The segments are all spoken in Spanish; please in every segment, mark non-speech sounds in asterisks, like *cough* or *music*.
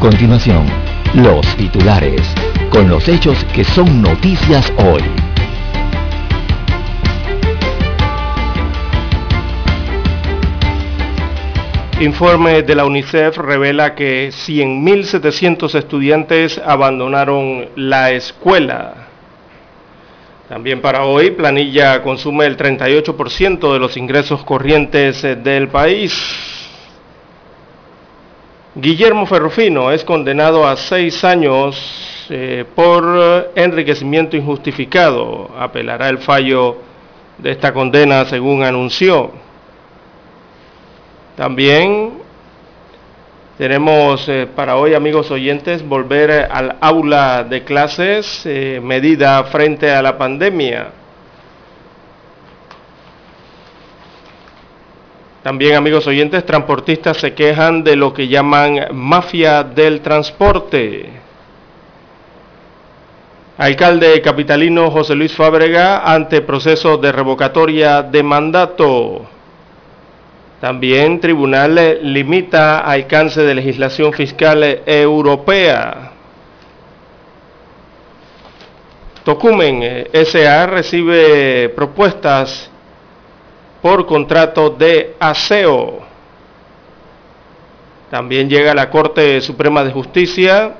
Continuación, los titulares, con los hechos que son noticias hoy. Informe de la UNICEF revela que 100.700 estudiantes abandonaron la escuela. También para hoy, Planilla consume el 38% de los ingresos corrientes del país. Guillermo Ferrufino es condenado a seis años eh, por enriquecimiento injustificado. Apelará el fallo de esta condena según anunció. También tenemos eh, para hoy, amigos oyentes, volver al aula de clases, eh, medida frente a la pandemia. También, amigos oyentes, transportistas se quejan de lo que llaman mafia del transporte. Alcalde capitalino José Luis Fábrega ante proceso de revocatoria de mandato. También tribunal limita alcance de legislación fiscal europea. Tocumen SA recibe propuestas por contrato de aseo. También llega a la Corte Suprema de Justicia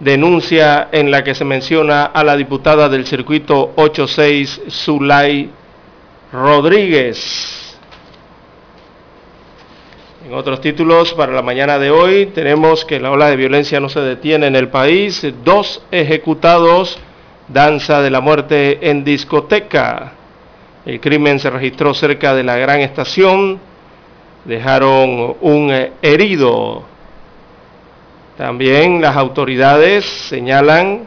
denuncia en la que se menciona a la diputada del circuito 86 Zulay Rodríguez. En otros títulos para la mañana de hoy tenemos que la ola de violencia no se detiene en el país. Dos ejecutados, danza de la muerte en discoteca. El crimen se registró cerca de la gran estación. Dejaron un herido. También las autoridades señalan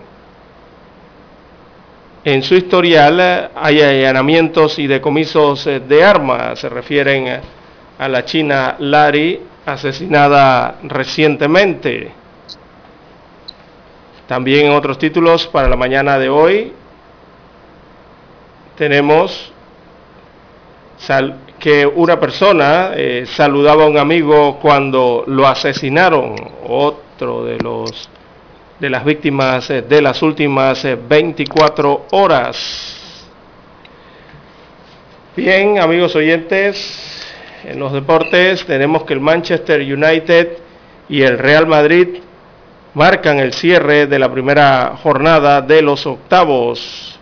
en su historial hay allanamientos y decomisos de armas. Se refieren a a la china Lari, asesinada recientemente. También en otros títulos para la mañana de hoy tenemos que una persona eh, saludaba a un amigo cuando lo asesinaron, otro de los de las víctimas eh, de las últimas 24 eh, horas. Bien, amigos oyentes, en los deportes tenemos que el Manchester United y el Real Madrid marcan el cierre de la primera jornada de los octavos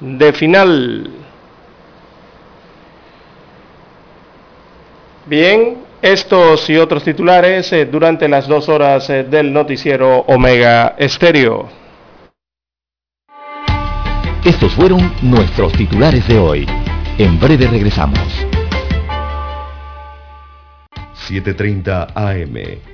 de final. Bien, estos y otros titulares eh, durante las dos horas eh, del noticiero Omega Estéreo. Estos fueron nuestros titulares de hoy. En breve regresamos. 7.30 AM.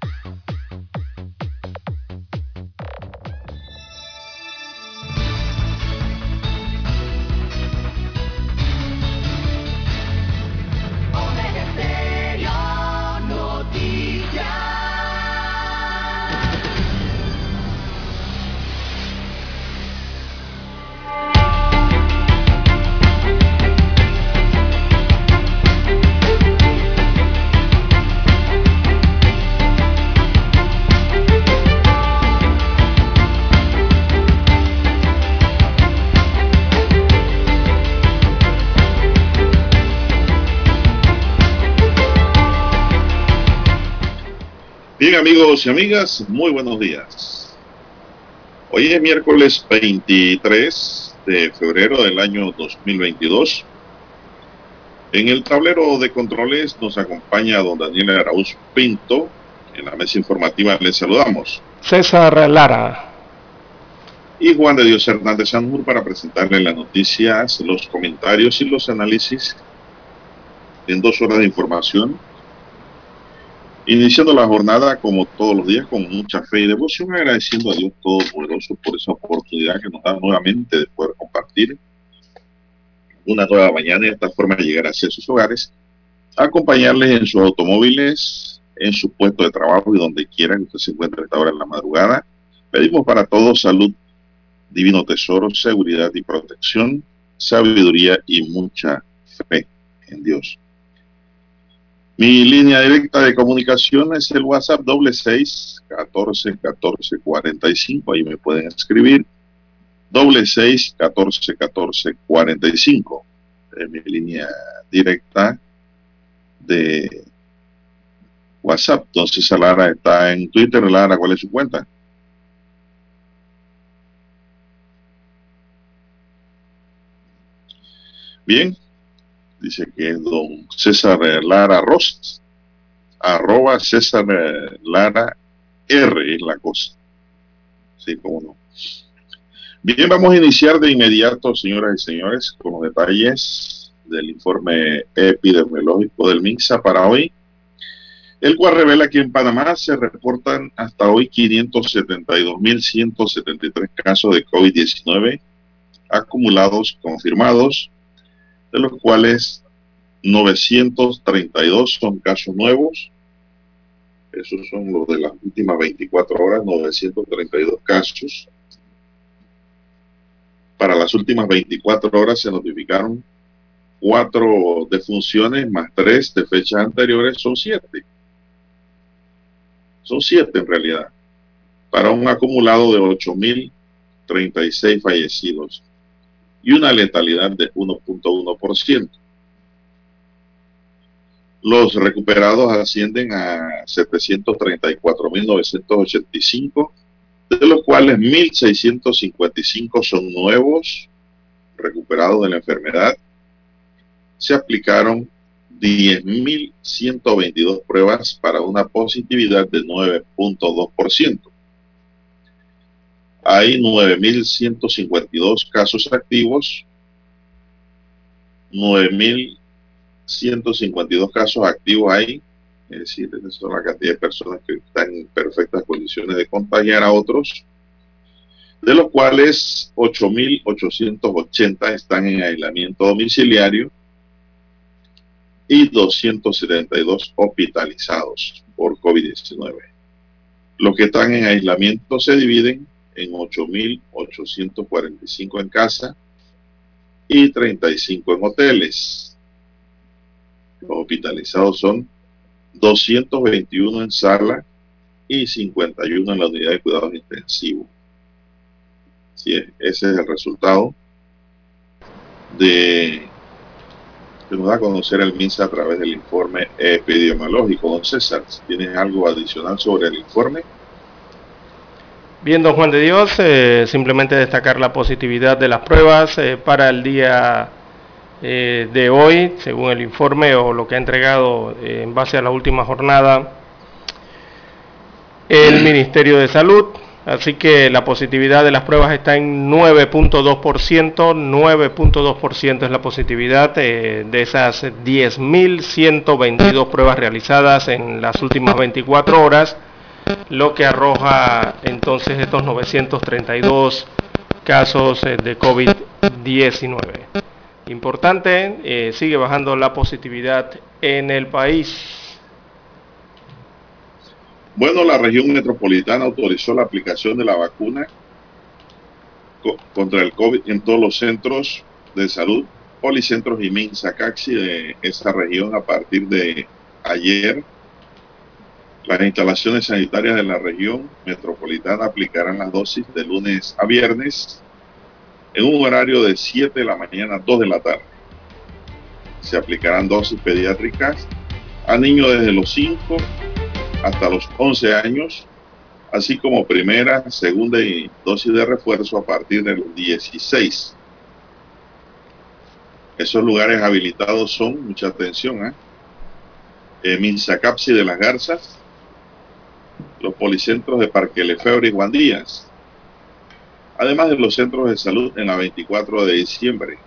Bien amigos y amigas, muy buenos días. Hoy es miércoles 23 de febrero del año 2022. En el tablero de controles nos acompaña don Daniel Arauz Pinto. En la mesa informativa les saludamos. César Lara. Y Juan de Dios Hernández Sanmur para presentarle las noticias, los comentarios y los análisis en dos horas de información Iniciando la jornada como todos los días con mucha fe y devoción, agradeciendo a Dios Todopoderoso por esa oportunidad que nos da nuevamente de poder compartir una nueva mañana y de esta forma llegar hacia sus hogares, acompañarles en sus automóviles, en su puesto de trabajo y donde quiera que usted se encuentre esta hora en la madrugada. Pedimos para todos salud, divino tesoro, seguridad y protección, sabiduría y mucha fe en Dios. Mi línea directa de comunicación es el WhatsApp doble seis catorce catorce cuarenta y cinco. Ahí me pueden escribir. Doble seis catorce catorce cuarenta y cinco. Es mi línea directa de WhatsApp. Entonces, Lara está en Twitter. Lara, ¿cuál es su cuenta? Bien, dice que es don César Lara Rosas, arroba César Lara R es la cosa. Sí, cómo no. Bien, vamos a iniciar de inmediato, señoras y señores, con los detalles del informe epidemiológico del MINSA para hoy, el cual revela que en Panamá se reportan hasta hoy 572.173 casos de COVID-19 acumulados confirmados, de los cuales 932 son casos nuevos. Esos son los de las últimas 24 horas, 932 casos. Para las últimas 24 horas se notificaron cuatro defunciones más tres de fechas anteriores, son siete. Son siete en realidad, para un acumulado de 8.036 fallecidos y una letalidad de 1.1%. Los recuperados ascienden a 734.985, de los cuales 1.655 son nuevos recuperados de la enfermedad. Se aplicaron 10.122 pruebas para una positividad de 9.2% hay 9.152 casos activos, 9.152 casos activos hay, es decir, esa es la cantidad de personas que están en perfectas condiciones de contagiar a otros, de los cuales 8.880 están en aislamiento domiciliario y 272 hospitalizados por COVID-19. Los que están en aislamiento se dividen en 8.845 en casa y 35 en hoteles. Los hospitalizados son 221 en sala y 51 en la unidad de cuidados intensivos. Sí, ese es el resultado de que nos da a conocer el MINSA a través del informe epidemiológico. Don César, ¿tienes algo adicional sobre el informe? Bien, don Juan de Dios, eh, simplemente destacar la positividad de las pruebas eh, para el día eh, de hoy, según el informe o lo que ha entregado en base a la última jornada el Ministerio de Salud. Así que la positividad de las pruebas está en 9.2%, 9.2% es la positividad de esas 10.122 pruebas realizadas en las últimas 24 horas lo que arroja entonces estos 932 casos eh, de COVID-19. Importante, eh, sigue bajando la positividad en el país. Bueno, la región metropolitana autorizó la aplicación de la vacuna contra el COVID en todos los centros de salud, policentros y MINSACAXI de esta región a partir de ayer las instalaciones sanitarias de la región metropolitana aplicarán las dosis de lunes a viernes en un horario de 7 de la mañana a 2 de la tarde. Se aplicarán dosis pediátricas a niños desde los 5 hasta los 11 años, así como primera, segunda y dosis de refuerzo a partir de los 16. Esos lugares habilitados son, mucha atención, ¿eh? eh Minsacapsi de las Garzas, los policentros de Parque Lefebvre y Juan Díaz, además de los centros de salud en la 24 de diciembre,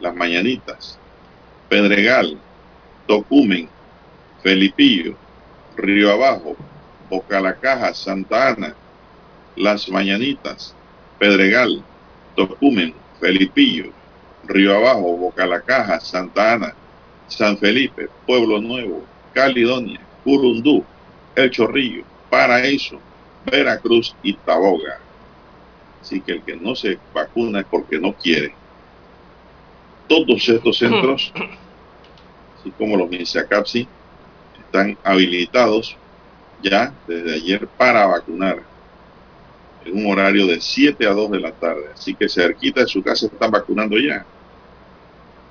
Las Mañanitas, Pedregal, Tocumen, Felipillo, Río Abajo, Boca la Caja, Santa Ana, Las Mañanitas, Pedregal, Tocumen, Felipillo, Río Abajo, Boca la Caja, Santa Ana, San Felipe, Pueblo Nuevo, Caledonia, Curundú, El Chorrillo, Paraíso, Veracruz y Taboga. Así que el que no se vacuna es porque no quiere. Todos estos centros, así como los MINSACAPSI, están habilitados ya desde ayer para vacunar en un horario de 7 a 2 de la tarde. Así que cerquita de su casa están vacunando ya.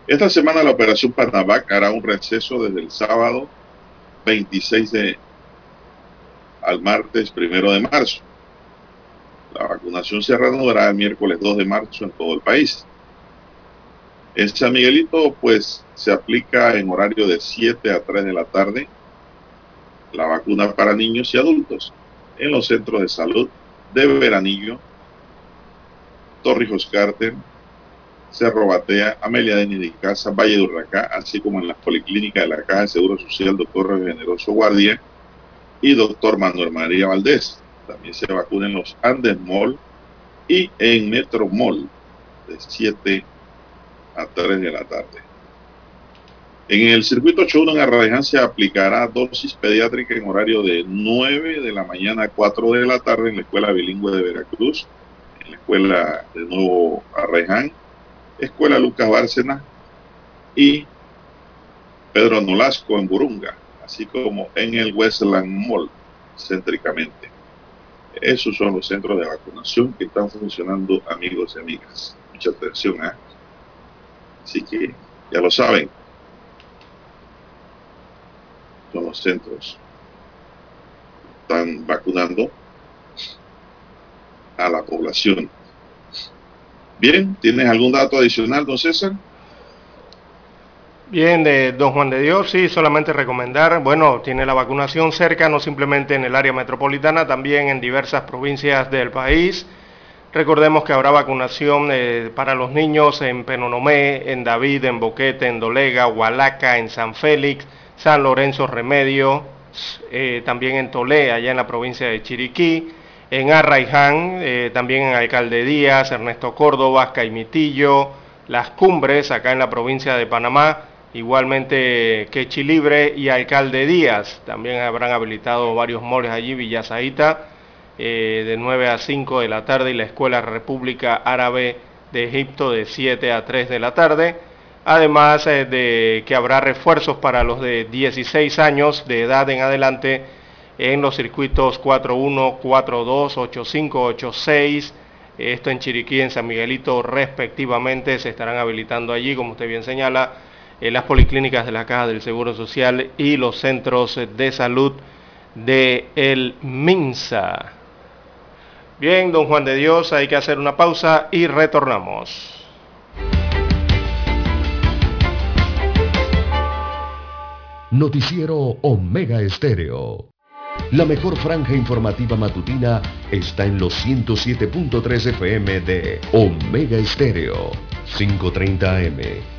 Esta semana la operación Panavac hará un receso desde el sábado 26 de al martes 1 de marzo. La vacunación se reanudará el miércoles 2 de marzo en todo el país. En San Miguelito, pues, se aplica en horario de 7 a 3 de la tarde la vacuna para niños y adultos en los centros de salud de Veranillo, Torrijos Carter, Cerro Batea, Amelia de Casa, Valle de Urracá, así como en las policlínicas de la Caja de Seguro Social Doctor Generoso Guardia y Doctor Manuel María Valdés. También se vacunan en los Andes Mall y en Metro Mall de 7 a 3 de la tarde. En el circuito 81 en Arraiján se aplicará dosis pediátrica en horario de 9 de la mañana a 4 de la tarde en la Escuela Bilingüe de Veracruz, en la Escuela de Nuevo Arraiján, Escuela Lucas Bárcena y Pedro Nolasco en Burunga, así como en el Westland Mall, céntricamente. Esos son los centros de vacunación que están funcionando, amigos y amigas. Mucha atención, ¿eh? Así que ya lo saben, los centros están vacunando a la población. Bien, ¿tienes algún dato adicional, don César? Bien, de don Juan de Dios, sí, solamente recomendar, bueno, tiene la vacunación cerca, no simplemente en el área metropolitana, también en diversas provincias del país. Recordemos que habrá vacunación eh, para los niños en Penonomé, en David, en Boquete, en Dolega, Hualaca, en San Félix, San Lorenzo Remedio, eh, también en Tolé, allá en la provincia de Chiriquí, en Arraiján, eh, también en Alcalde Díaz, Ernesto Córdoba, Caimitillo, Las Cumbres, acá en la provincia de Panamá, igualmente Quechilibre y Alcalde Díaz. También habrán habilitado varios moles allí, Villa eh, de 9 a 5 de la tarde y la Escuela República Árabe de Egipto de 7 a 3 de la tarde además eh, de que habrá refuerzos para los de 16 años de edad en adelante en los circuitos 4.1, 4.2, 8.5, 8.6, esto en Chiriquí, en San Miguelito respectivamente, se estarán habilitando allí, como usted bien señala, las policlínicas de la Caja del Seguro Social y los centros de salud de el MINSA. Bien, don Juan de Dios, hay que hacer una pausa y retornamos. Noticiero Omega Estéreo. La mejor franja informativa matutina está en los 107.3 FM de Omega Estéreo. 5.30 AM.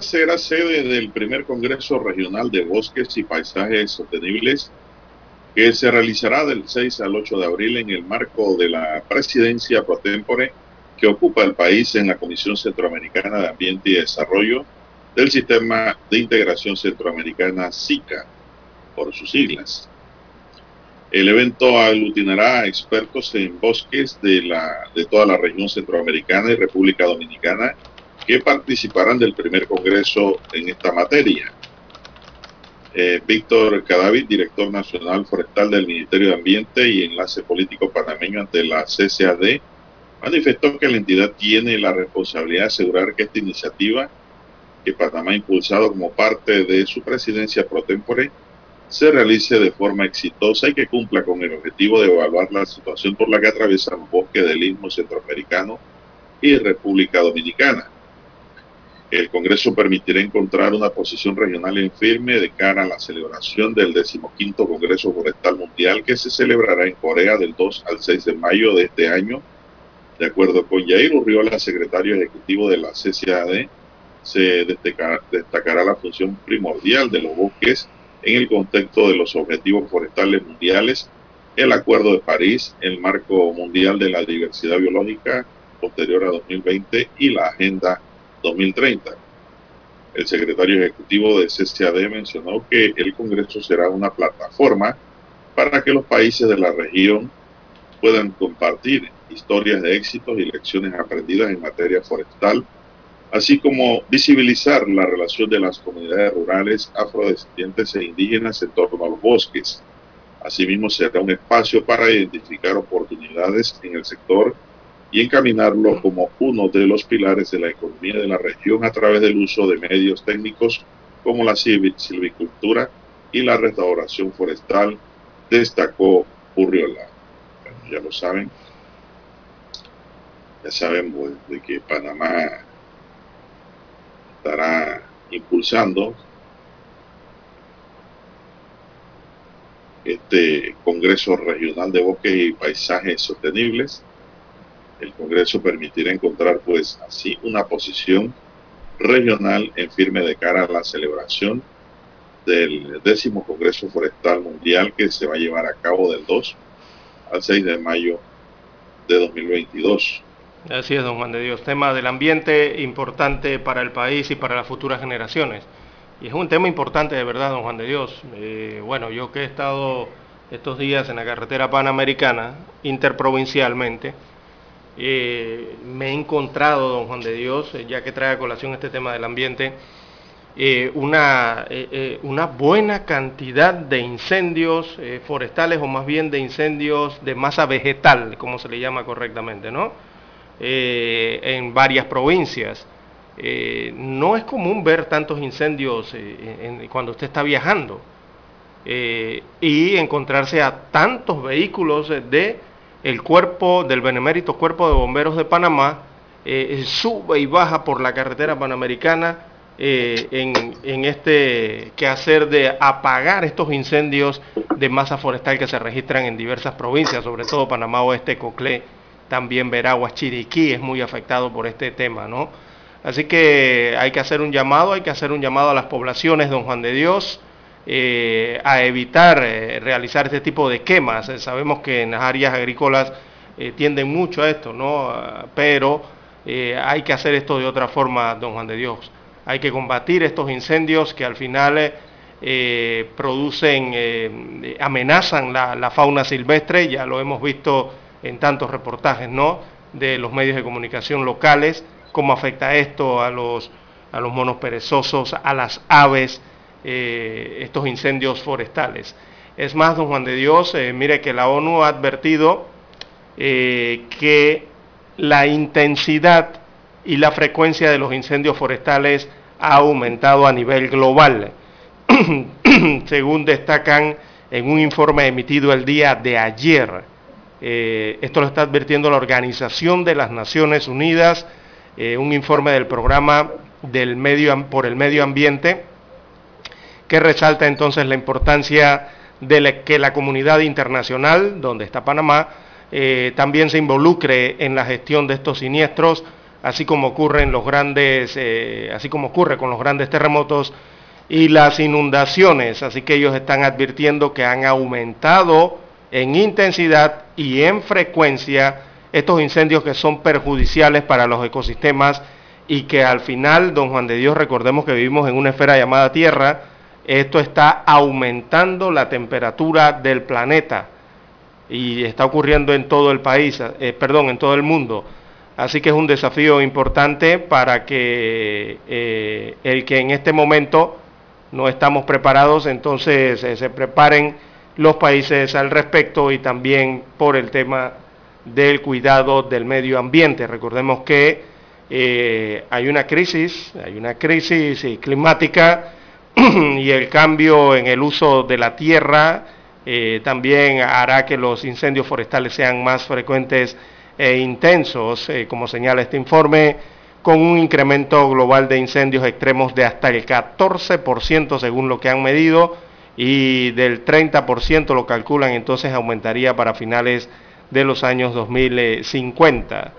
Será sede del primer Congreso Regional de Bosques y Paisajes Sostenibles que se realizará del 6 al 8 de abril en el marco de la presidencia pro tempore que ocupa el país en la Comisión Centroamericana de Ambiente y Desarrollo del Sistema de Integración Centroamericana SICA, por sus siglas. El evento aglutinará a expertos en bosques de, la, de toda la región centroamericana y República Dominicana que participarán del primer congreso en esta materia. Eh, Víctor Cadavid, director nacional forestal del Ministerio de Ambiente y enlace político panameño ante la CCAD, manifestó que la entidad tiene la responsabilidad de asegurar que esta iniciativa, que Panamá ha impulsado como parte de su presidencia pro tempore, se realice de forma exitosa y que cumpla con el objetivo de evaluar la situación por la que atraviesa el bosque del Istmo Centroamericano y República Dominicana el Congreso permitirá encontrar una posición regional en firme de cara a la celebración del decimoquinto Congreso Forestal Mundial que se celebrará en Corea del 2 al 6 de mayo de este año. De acuerdo con Yair Urriola, secretario ejecutivo de la CCAD, se destacará la función primordial de los bosques en el contexto de los objetivos forestales mundiales, el Acuerdo de París, el Marco Mundial de la Diversidad Biológica posterior a 2020 y la Agenda 2030. El secretario ejecutivo de CCAD mencionó que el Congreso será una plataforma para que los países de la región puedan compartir historias de éxitos y lecciones aprendidas en materia forestal, así como visibilizar la relación de las comunidades rurales, afrodescendientes e indígenas en torno a los bosques. Asimismo, será un espacio para identificar oportunidades en el sector y encaminarlo como uno de los pilares de la economía de la región a través del uso de medios técnicos como la silvicultura y la restauración forestal, destacó Urriola. ya lo saben, ya sabemos de que Panamá estará impulsando este Congreso Regional de Bosques y Paisajes Sostenibles el Congreso permitirá encontrar pues así una posición regional en firme de cara a la celebración del décimo Congreso Forestal Mundial que se va a llevar a cabo del 2 al 6 de mayo de 2022. Así es, don Juan de Dios. Tema del ambiente importante para el país y para las futuras generaciones. Y es un tema importante de verdad, don Juan de Dios. Eh, bueno, yo que he estado estos días en la carretera panamericana, interprovincialmente, eh, me he encontrado, don Juan de Dios, eh, ya que trae a colación este tema del ambiente, eh, una, una, buena cantidad de incendios forestales o más bien de incendios de masa vegetal, como se le llama correctamente, ¿no? en varias provincias. no es común ver tantos incendios cuando usted está viajando y encontrarse a tantos vehículos de el cuerpo del Benemérito Cuerpo de Bomberos de Panamá eh, sube y baja por la carretera panamericana eh, en, en, este quehacer de apagar estos incendios de masa forestal que se registran en diversas provincias, sobre todo Panamá Oeste, Coclé, también Veraguas, Chiriquí es muy afectado por este tema, ¿no? Así que hay que hacer un llamado, hay que hacer un llamado a las poblaciones, don Juan de Dios, eh, a evitar eh, realizar este tipo de quemas. Eh, sabemos que en las áreas agrícolas tienden mucho a esto, ¿no? Pero hay que hacer esto de otra forma, don Juan de Dios. Hay que combatir estos incendios que al final producen, amenazan la, la, fauna silvestre, ya lo hemos visto en tantos reportajes, ¿no? De los medios de comunicación locales, cómo afecta esto a los, a los monos perezosos, a las aves, eh, estos incendios forestales. Es más, don Juan de Dios, eh, mire que la ONU ha advertido eh, que la intensidad y la frecuencia de los incendios forestales ha aumentado a nivel global, *clears throat* según destacan en un informe emitido el día de ayer. esto lo está advirtiendo la Organización de las Naciones Unidas, un informe del programa del medio, por el medio ambiente que resalta entonces la importancia de que la comunidad internacional, donde está Panamá, eh, también se involucre en la gestión de estos siniestros, así como ocurre los grandes, eh, así como ocurre con los grandes terremotos y las inundaciones. Así que ellos están advirtiendo que han aumentado en intensidad y en frecuencia estos incendios que son perjudiciales para los ecosistemas y que al final, don Juan de Dios, recordemos que vivimos en una esfera llamada Tierra, esto está aumentando la temperatura del planeta y está ocurriendo en todo el país, eh, perdón, en todo el mundo. Así que es un desafío importante para que eh, el que en este momento no estamos preparados, entonces eh, se preparen los países al respecto y también por el tema del cuidado del medio ambiente. Recordemos que hay una crisis, hay una crisis climática *clears throat* y el cambio en el uso de la tierra eh, también hará que los incendios forestales sean más frecuentes e intensos, eh, como señala este informe, con un incremento global de incendios extremos de hasta el 14% según lo que han medido y del 30% lo calculan entonces aumentaría para finales de los años 2050.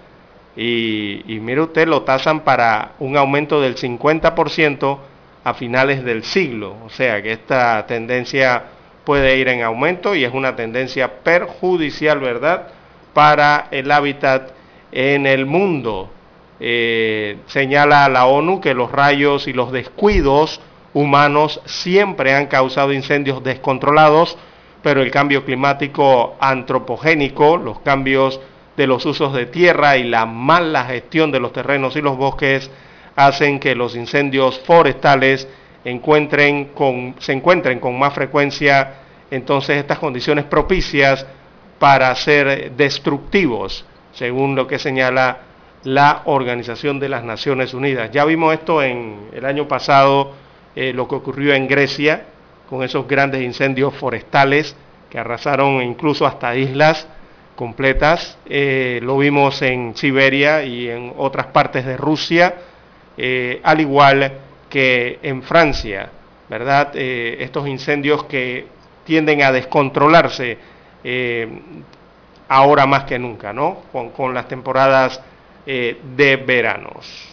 Y, y mire usted, lo tasan para un aumento del 50% a finales del siglo. O sea que esta tendencia puede ir en aumento y es una tendencia perjudicial, ¿verdad?, para el hábitat en el mundo. Eh, señala la ONU que los rayos y los descuidos humanos siempre han causado incendios descontrolados, pero el cambio climático antropogénico, los cambios de los usos de tierra y la mala gestión de los terrenos y los bosques hacen que los incendios forestales se encuentren con más frecuencia entonces estas condiciones propicias para ser destructivos, según lo que señala la Organización de las Naciones Unidas. Ya vimos esto en el año pasado, eh, lo que ocurrió en Grecia, con esos grandes incendios forestales que arrasaron incluso hasta islas completas. Eh, lo vimos en Siberia y en otras partes de Rusia eh, al igual que en Francia, ¿verdad? Eh, estos incendios que tienden a descontrolarse eh, ahora más que nunca, ¿no? Con, las temporadas de veranos.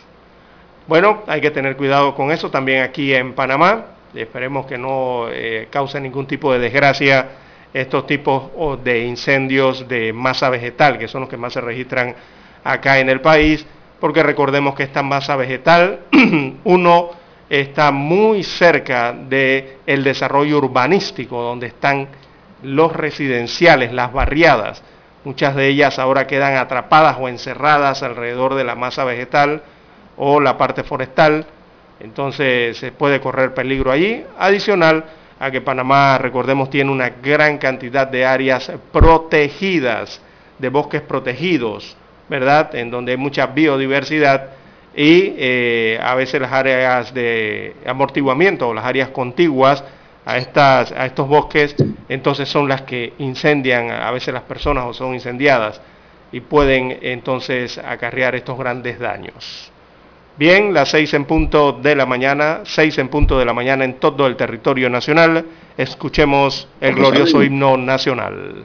Bueno, hay que tener cuidado con eso también aquí en Panamá. Esperemos que no cause ningún tipo de desgracia estos tipos de incendios de masa vegetal, que son los que más se registran acá en el país porque recordemos que esta masa vegetal, *clears throat* uno está muy cerca del desarrollo urbanístico, donde están los residenciales, las barriadas. Muchas de ellas ahora quedan atrapadas o encerradas alrededor de la masa vegetal o la parte forestal, entonces se puede correr peligro allí. Adicional a que Panamá, recordemos, tiene una gran cantidad de áreas protegidas, de bosques protegidos, ¿verdad? En donde hay mucha biodiversidad y eh, a veces las áreas de amortiguamiento o las áreas contiguas a, estas, a estos bosques, entonces son las que incendian a veces las personas o son incendiadas y pueden entonces acarrear estos grandes daños. Bien, las seis en punto de la mañana, seis en punto de la mañana en todo el territorio nacional, escuchemos el glorioso himno nacional.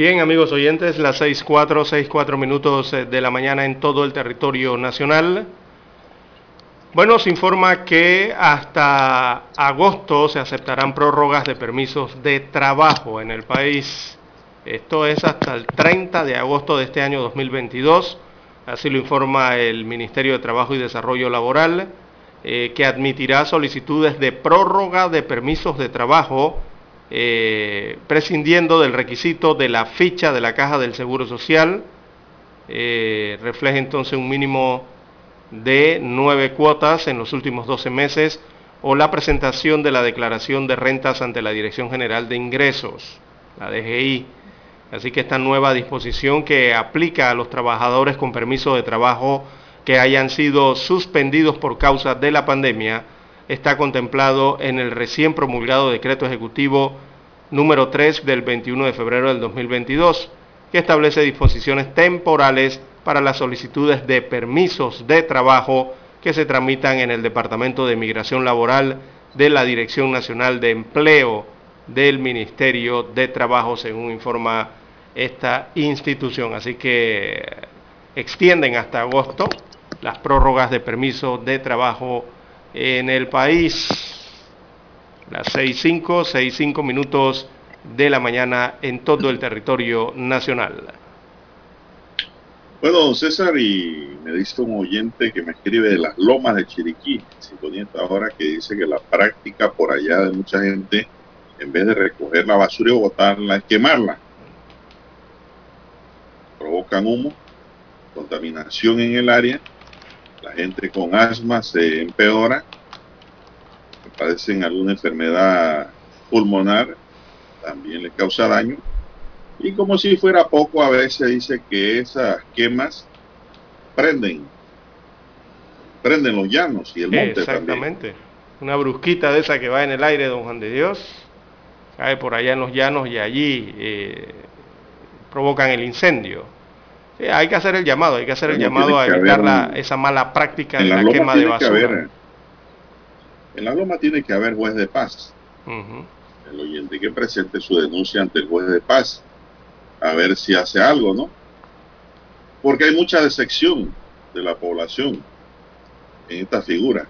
Bien, amigos oyentes, las 6.4, 6.4 minutos eh, de la mañana en todo el territorio nacional. Bueno, se informa que hasta agosto se aceptarán prórrogas de permisos de trabajo en el país. Esto es hasta el 30 de agosto de este año 2022. Así lo informa el Ministerio de Trabajo y Desarrollo Laboral, eh, que admitirá solicitudes de prórroga de permisos de trabajo eh, prescindiendo del requisito de la ficha de la caja del Seguro Social, eh, refleja entonces un mínimo de nueve cuotas en los últimos 12 meses o la presentación de la declaración de rentas ante la Dirección General de Ingresos, la DGI. Así que esta nueva disposición que aplica a los trabajadores con permiso de trabajo que hayan sido suspendidos por causa de la pandemia está contemplado en el recién promulgado decreto ejecutivo número 3 del 21 de febrero del 2022, que establece disposiciones temporales para las solicitudes de permisos de trabajo que se tramitan en el Departamento de Migración Laboral de la Dirección Nacional de Empleo del Ministerio de Trabajo, según informa esta institución. Así que extienden hasta agosto las prórrogas de permiso de trabajo en el país. Las 6.5, 6.5 minutos de la mañana en todo el territorio nacional. Bueno, don César, y me dice un oyente que me escribe de las lomas de Chiriquí, sintonía ahora, que dice que la práctica por allá de mucha gente, en vez de recoger la basura y botarla, es quemarla. Provocan humo, contaminación en el área la gente con asma se empeora, padecen alguna enfermedad pulmonar, también les causa daño. Y como si fuera poco, a veces dice que esas quemas prenden, prenden los llanos y el monte Exactamente. Una brusquita de esa que va en el aire, don Juan de Dios, cae por allá en los llanos y allí eh, provocan el incendio hay que hacer el llamado, hay que hacer el llamado a evitar esa mala práctica de la, quema de basura. en la Loma tiene que haber juez de paz. El oyente que presente su denuncia ante el juez de paz, a ver si hace algo, ¿no? Porque hay mucha decepción de la población en esta figura.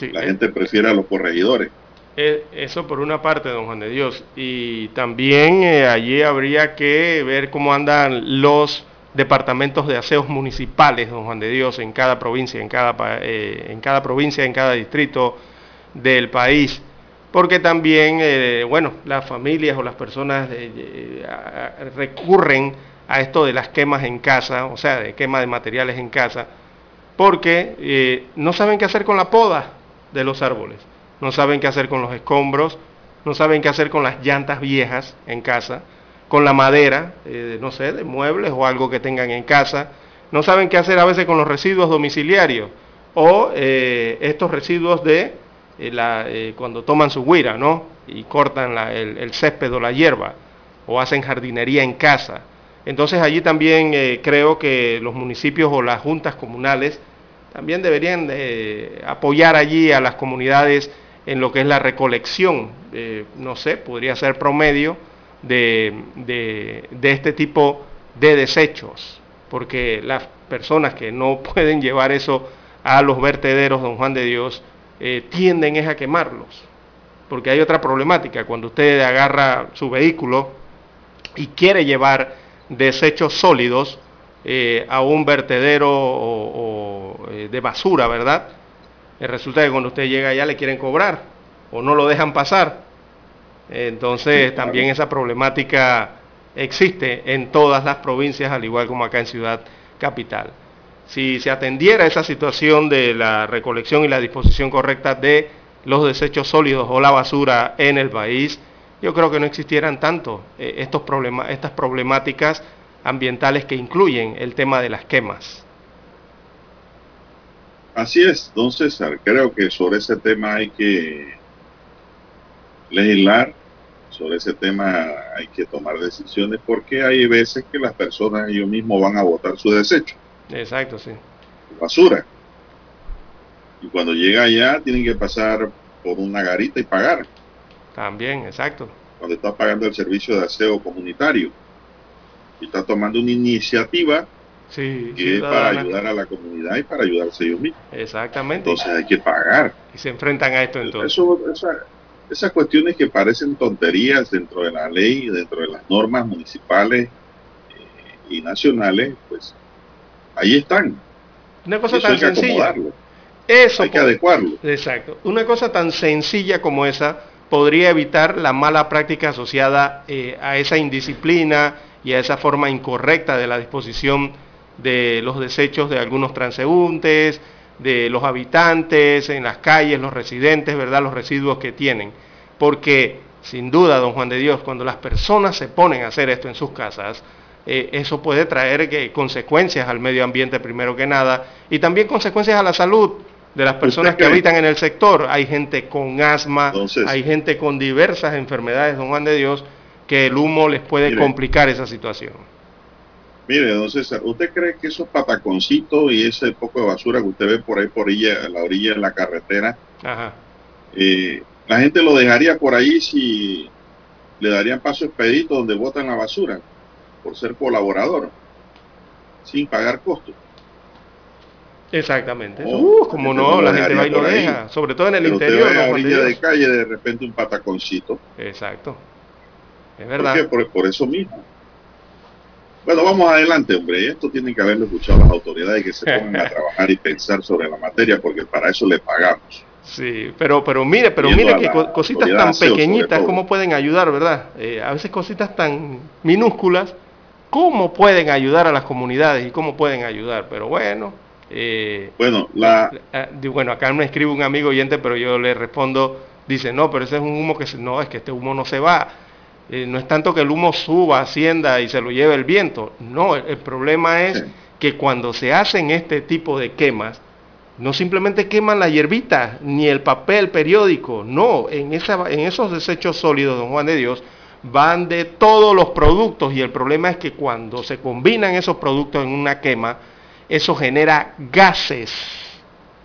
la eh. gente prefiere a los corregidores. Eh, eso por una parte, don Juan de Dios. Y también eh, allí habría que ver cómo andan los departamentos de aseos municipales, don Juan de Dios, en cada provincia, en cada, eh, en cada provincia, en cada distrito del país. Porque también, eh, bueno, las familias o las personas eh, recurren a esto de las quemas en casa, o sea, de quema de materiales en casa, porque no saben qué hacer con la poda de los árboles, no saben qué hacer con los escombros, no saben qué hacer con las llantas viejas en casa, con la madera, eh, no sé, de muebles o algo que tengan en casa. No saben qué hacer a veces con los residuos domiciliarios o eh, estos residuos de eh, cuando toman su guira, ¿no? Y cortan el, césped o la hierba o hacen jardinería en casa. Entonces allí también creo que los municipios o las juntas comunales también deberían apoyar allí a las comunidades en lo que es la recolección, no sé, podría ser promedio de, este tipo de desechos, porque las personas que no *laughs* pueden llevar eso a los vertederos, don Juan de Dios, eh, tienden es a quemarlos, porque hay otra problemática, cuando usted agarra su vehículo y quiere llevar desechos sólidos eh, a un vertedero o, eh, de basura, ¿verdad? resulta que cuando usted llega allá le quieren cobrar o no lo dejan pasar entonces también esa problemática existe en todas las provincias, al igual como acá en Ciudad Capital. Si se atendiera esa situación de la recolección y la disposición correcta de los desechos sólidos o la basura en el país, yo creo que no existieran tanto eh, estos problemas, estas problemáticas ambientales que incluyen el tema de las quemas. Así es, don César. Creo que sobre ese tema hay que legislar, sobre ese tema hay que tomar decisiones porque hay veces que las personas ellos mismos van a botar su desecho. Exacto, sí. Basura. Y cuando llega allá tienen que pasar por una garita y pagar. También, exacto. Cuando está pagando el servicio de aseo comunitario y está tomando una iniciativa sí, que es para ayudar a la comunidad y para ayudarse ellos mismos. Exactamente. Entonces hay que pagar. Y se enfrentan a esto entonces. Eso, esas cuestiones que parecen tonterías dentro de la ley, dentro de las normas municipales eh, y nacionales, pues ahí están. Una cosa tan sencilla. Eso hay que adecuarlo. Exacto. Una cosa tan sencilla como esa podría evitar la mala práctica asociada eh, a esa indisciplina y a esa forma incorrecta de la disposición de los desechos de algunos transeúntes, de los habitantes en las calles, los residentes, ¿verdad? Los residuos que tienen. Porque, sin duda, don Juan de Dios, cuando las personas se ponen a hacer esto en sus casas, eh, eso puede traer eh, consecuencias al medio ambiente primero que nada y también consecuencias a la salud de las personas que habitan en el sector. Hay gente con asma, hay gente con diversas enfermedades, don Juan de Dios, que el humo les puede complicar esa situación. Mire, don César, ¿usted cree que esos pataconcitos y ese poco de basura que usted ve por ahí, por ella, la orilla de la carretera, eh, la gente lo dejaría por ahí si le darían paso expedito donde botan la basura, por ser colaborador, sin pagar costos? Exactamente. Oh, uh, como no, la gente va y lo deja, sobre todo en el interior. Usted ve a la orilla de calle de repente un pataconcito. Exacto. Es verdad. ¿Por, por eso mismo. Bueno, vamos adelante, hombre. Esto tienen que haberlo escuchado las autoridades que se *laughs* pongan a trabajar y pensar sobre la materia, porque para eso le pagamos. Sí, pero, pero mire, pero mire que cositas tan pequeñitas, ¿cómo pueden ayudar, verdad? Eh, a veces cositas tan minúsculas, ¿cómo pueden ayudar a las comunidades y cómo pueden ayudar? Pero bueno. Eh, bueno, la... Eh, bueno, acá me escribe un amigo oyente, pero yo le respondo, dice, no, pero ese es un humo que se, no, es que este humo no se va eh, no es tanto que el humo suba, ascienda y se lo lleve el viento. No, el, problema es que cuando se hacen este tipo de quemas, no simplemente queman la hierbita, ni el papel periódico, no, en, esa, en esos desechos sólidos, don Juan de Dios, van de todos los productos y el problema es que cuando se combinan esos productos en una quema, eso genera gases,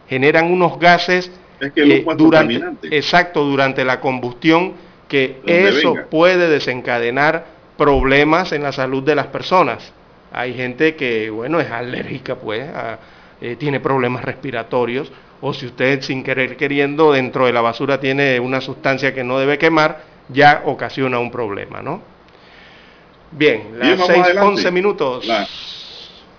generan unos gases es que eh, durante, exacto, durante la combustión que eso puede desencadenar problemas en la salud de las personas. Hay gente que, bueno, es alérgica, pues, eh, tiene problemas respiratorios, o si usted sin querer queriendo dentro de la basura tiene una sustancia que no debe quemar, ya ocasiona un problema, ¿no? Bien, las 6, minutos. La,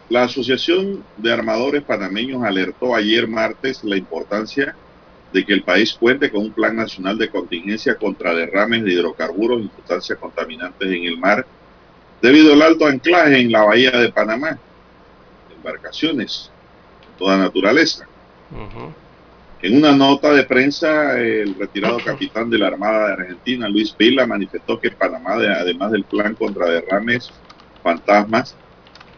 la Asociación de Armadores Panameños alertó ayer martes la importancia de que el país cuente con un plan nacional de contingencia contra derrames de hidrocarburos y sustancias contaminantes en el mar debido al alto anclaje en la bahía de Panamá, embarcaciones de toda naturaleza. En una nota de prensa, el retirado capitán de la Armada de Argentina, Luis Vila, manifestó que Panamá, además del plan contra derrames fantasmas,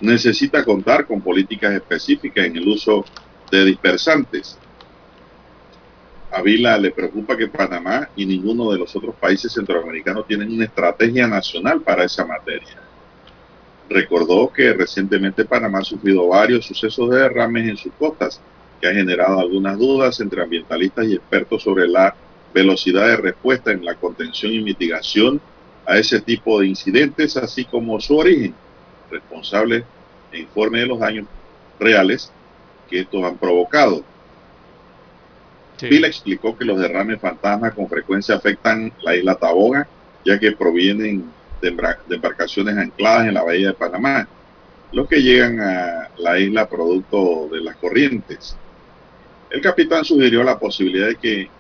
necesita contar con políticas específicas en el uso de dispersantes a Vila le preocupa que Panamá y ninguno de los otros países centroamericanos tienen una estrategia nacional para esa materia. Recordó que recientemente Panamá ha sufrido varios sucesos de derrames en sus costas, que ha generado algunas dudas entre ambientalistas y expertos sobre la velocidad de respuesta en la contención y mitigación a ese tipo de incidentes, así como su origen, responsable e informe de los daños reales que estos han provocado. Pila explicó que los derrames fantasma con frecuencia afectan la isla Taboga, ya que provienen de, embarcaciones ancladas en la bahía de Panamá, los que llegan a la isla producto de las corrientes. El capitán sugirió la posibilidad de que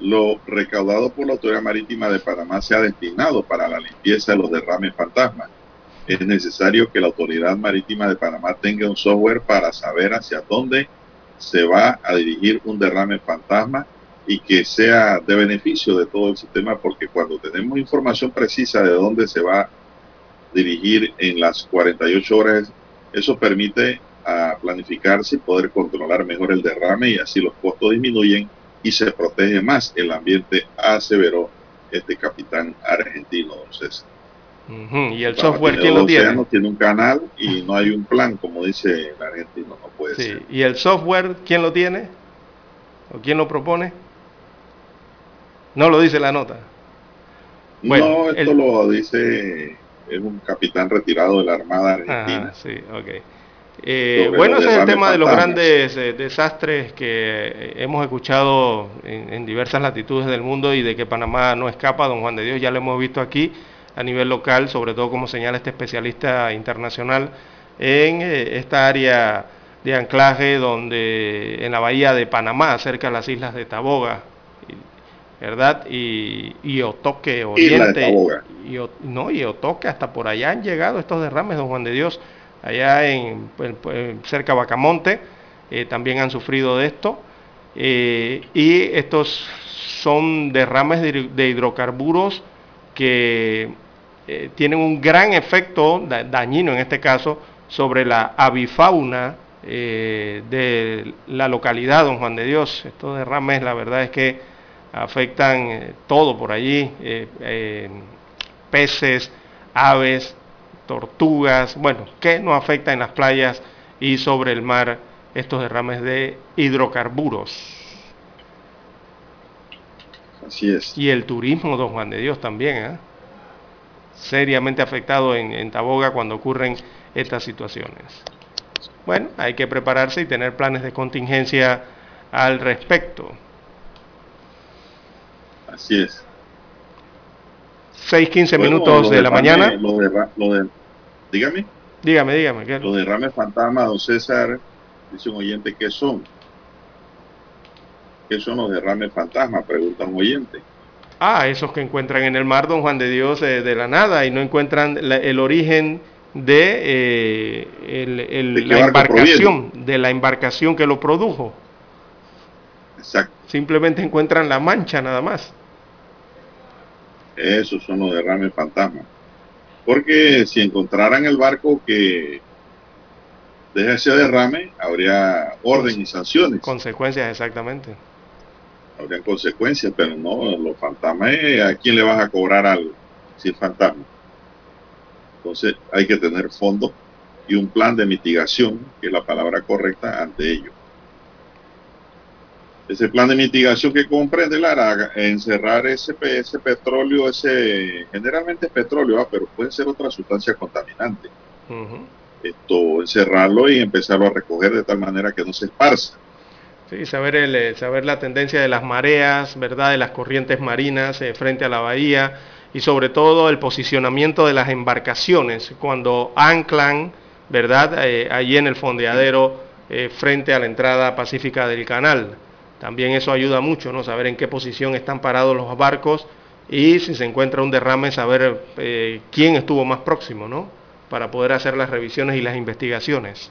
lo recaudado por la Autoridad Marítima de Panamá sea destinado para la limpieza de los derrames fantasmas. Es necesario que la Autoridad Marítima de Panamá tenga un software para saber hacia dónde se va a dirigir un derrame fantasma y que sea de beneficio de todo el sistema, porque cuando tenemos información precisa de dónde se va a dirigir en las 48 horas, eso permite planificarse y poder controlar mejor el derrame y así los costos disminuyen y se protege más el ambiente, aseveró este capitán argentino, don. Y el software, ¿quién lo tiene? No tiene un canal y no hay un plan, como dice el argentino, no puede ser. ¿Y el software, quién lo tiene? ¿O quién lo propone? No lo dice la nota. no, esto lo dice es un capitán retirado de la Armada Argentina. sí, ok. Eh, bueno, ese es el tema de los grandes eh, desastres que hemos escuchado en, diversas latitudes del mundo y de que Panamá no escapa, don Juan de Dios, ya lo hemos visto aquí a nivel local, sobre todo como señala este especialista internacional en eh, esta área de anclaje donde en la bahía de Panamá, cerca de las islas de Taboga, ¿verdad? Y, y Otoque Oriente, y, no, y Otoque, hasta por allá han llegado estos derrames, don Juan de Dios allá en, cerca de Bacamonte, eh, también han sufrido de esto. Eh, y estos son derrames de, hidrocarburos que eh, tienen un gran efecto dañino en este caso sobre la avifauna de la localidad, don Juan de Dios. Estos derrames la verdad es que afectan todo por allí, peces, aves, tortugas, bueno, que no afecta en las playas y sobre el mar estos derrames de hidrocarburos. Así es. Y el turismo, don Juan de Dios, también, ¿eh? Seriamente afectado en, en Taboga cuando ocurren estas situaciones. Bueno, hay que prepararse y tener planes de contingencia al respecto. Así es. 6.15 minutos de la mañana. Lo de, lo de, dígame. Dígame, dígame. ¿qué? Los derrames fantasma, don César, dice un oyente, ¿qué son? ¿Qué son los derrames fantasma? Pregunta un oyente. Ah, esos que encuentran en el mar, don Juan de Dios, eh, de la nada y no encuentran el origen de, eh, el, la embarcación, de la embarcación que lo produjo. Exacto. Simplemente encuentran la mancha nada más. Esos son los derrames fantasma. Porque si encontraran el barco que deja ese derrame, habría orden y sanciones. Consecuencias, exactamente. Habrían consecuencias, pero no, los fantasmas, ¿a quién le vas a cobrar algo si es fantasma? Entonces hay que tener fondos y un plan de mitigación, que es la palabra correcta, ante ello. Ese plan de mitigación que comprende la encerrar ese, ese petróleo, ese generalmente es petróleo, ah, pero puede ser otra sustancia contaminante. Esto, encerrarlo y empezarlo a recoger de tal manera que no se esparza. Sí, saber, el, eh, saber la tendencia de las mareas, ¿verdad? De las corrientes marinas eh, frente a la bahía y sobre todo el posicionamiento de las embarcaciones cuando anclan, ¿verdad? Eh, allí en el fondeadero frente a la entrada pacífica del canal. También eso ayuda mucho, ¿no? Saber en qué posición están parados los barcos y si se encuentra un derrame, saber quién estuvo más próximo, ¿no? Para poder hacer las revisiones y las investigaciones.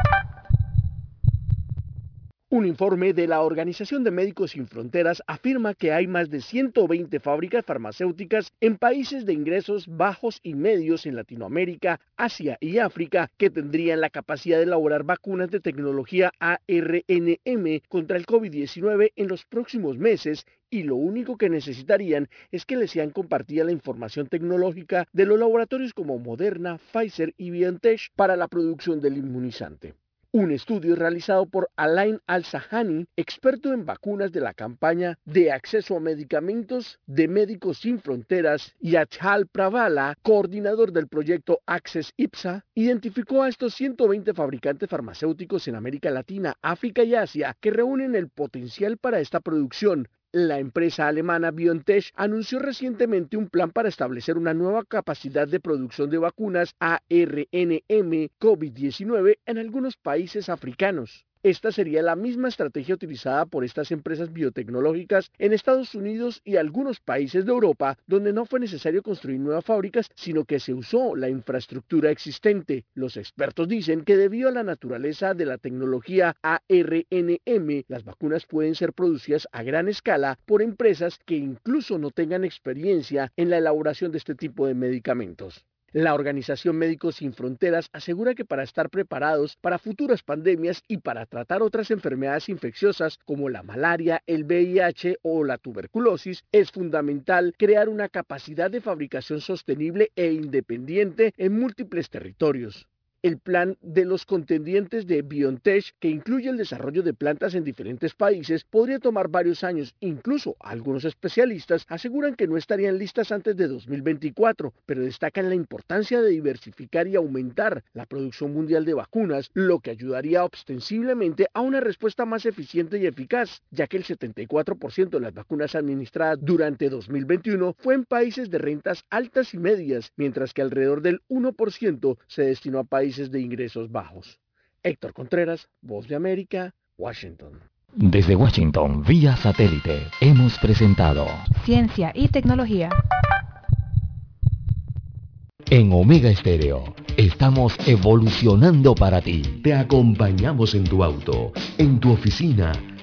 Un informe de la Organización de Médicos Sin Fronteras afirma que hay más de 120 fábricas farmacéuticas en países de ingresos bajos y medios en Latinoamérica, Asia y África que tendrían la capacidad de elaborar vacunas de tecnología ARNM contra el COVID-19 en los próximos meses y lo único que necesitarían es que les sean compartida la información tecnológica de los laboratorios como Moderna, Pfizer y BioNTech para la producción del inmunizante. Un estudio realizado por Alain Al-Sahani, experto en vacunas de la campaña de acceso a medicamentos de Médicos Sin Fronteras, y Achal Pravala, coordinador del proyecto Access IPSA, identificó a estos 120 fabricantes farmacéuticos en América Latina, África y Asia que reúnen el potencial para esta producción, la empresa alemana BioNTech anunció recientemente un plan para establecer una nueva capacidad de producción de vacunas ARNM COVID-19 en algunos países africanos. Esta sería la misma estrategia utilizada por estas empresas biotecnológicas en Estados Unidos y algunos países de Europa, donde no fue necesario construir nuevas fábricas, sino que se usó la infraestructura existente. Los expertos dicen que debido a la naturaleza de la tecnología ARNM, las vacunas pueden ser producidas a gran escala por empresas que incluso no tengan experiencia en la elaboración de este tipo de medicamentos. La Organización Médicos Sin Fronteras asegura que para estar preparados para futuras pandemias y para tratar otras enfermedades infecciosas como la malaria, el VIH o la tuberculosis, es fundamental crear una capacidad de fabricación sostenible e independiente en múltiples territorios el plan de los contendientes de BioNTech, que incluye el desarrollo de plantas en diferentes países, podría tomar varios años. Incluso algunos especialistas aseguran que no estarían listas antes de 2024, pero destacan la importancia de diversificar y aumentar la producción mundial de vacunas, lo que ayudaría ostensiblemente a una respuesta más eficiente y eficaz, ya que el 74% de las vacunas administradas durante 2021 fue en países de rentas altas y medias, mientras que alrededor del 1% se destinó a países de ingresos bajos. Héctor Contreras, Voz de América, Washington. Desde Washington, vía satélite, hemos presentado Ciencia y tecnología. En Omega Estéreo, estamos evolucionando para ti. Te acompañamos en tu auto, en tu oficina,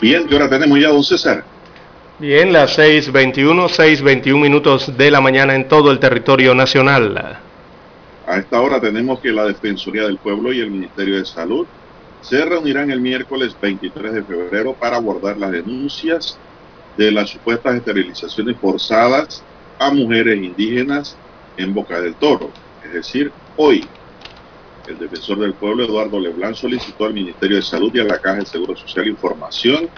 Bien, ¿qué hora tenemos ya, don César? Bien, las 6.21, 6.21 minutos de la mañana en todo el territorio nacional. A esta hora tenemos que la Defensoría del Pueblo y el Ministerio de Salud se reunirán el miércoles 23 de febrero para abordar las denuncias de las supuestas esterilizaciones forzadas a mujeres indígenas en Boca del Toro, es decir, hoy. El defensor del pueblo, Eduardo Leblanc, solicitó al Ministerio de Salud y a la Caja de Seguro Social información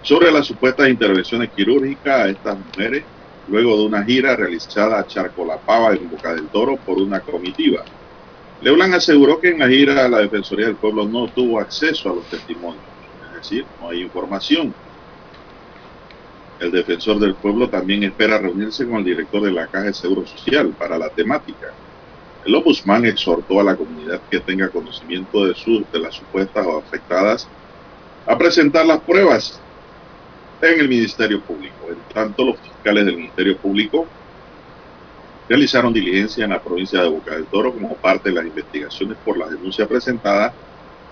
sobre las supuestas intervenciones quirúrgicas a estas mujeres luego de una gira realizada a Charcolapava en Boca del Toro por una comitiva. Leblanc aseguró que en la gira la Defensoría del Pueblo no tuvo acceso a los testimonios, es decir, no hay información. El defensor del pueblo también espera reunirse con el director de la Caja de Seguro Social para la temática. El ombudsman exhortó a la comunidad que tenga conocimiento de, de las supuestas o afectadas a presentar las pruebas en el Ministerio Público. En tanto, los fiscales del Ministerio Público realizaron diligencia en la provincia de Boca del Toro como parte de las investigaciones por la denuncia presentada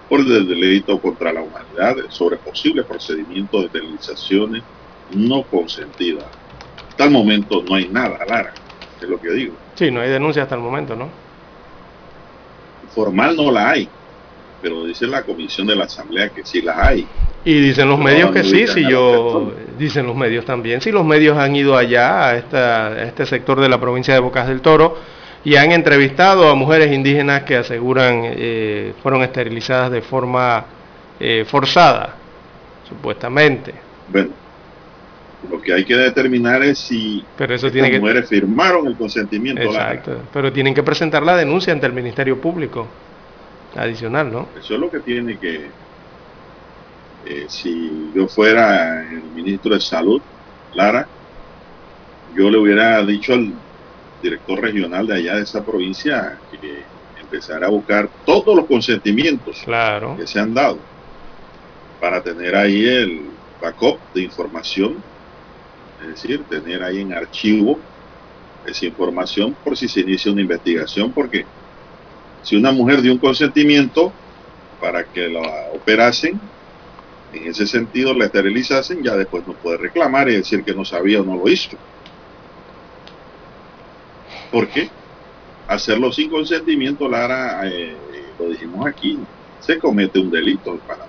por el delito contra la humanidad sobre posibles procedimientos de esterilizaciones no consentidas. El momento no hay nada, Lara, es lo que digo. Sí, no hay denuncia hasta el momento, ¿no? formal no la hay, pero dice la comisión de la asamblea que sí las hay. Y dicen los medios que sí, si yo, dicen los medios también, si los medios han ido allá a, esta, este sector de la provincia de Bocas del Toro y han entrevistado a mujeres indígenas que aseguran eh, fueron esterilizadas de forma eh, forzada, supuestamente. Bueno, lo que hay que determinar es si pero eso tiene que... mujeres firmaron el consentimiento. Exacto, pero tienen que presentar la denuncia ante el Ministerio Público adicional, ¿no? Eso es lo que tiene que... Eh, si yo fuera el ministro de Salud, Lara, yo le hubiera dicho al director regional de allá de esa provincia que empezara a buscar todos los consentimientos claro. que se han dado para tener ahí el backup de información, es decir, tener ahí en archivo esa información por si se inicia una investigación, porque si una mujer dio un consentimiento para que la operasen, en ese sentido la esterilizasen, ya después no puede reclamar y decir que no sabía o no lo hizo. Porque hacerlo sin consentimiento, Lara, eh, lo dijimos aquí, se comete un delito Panamá.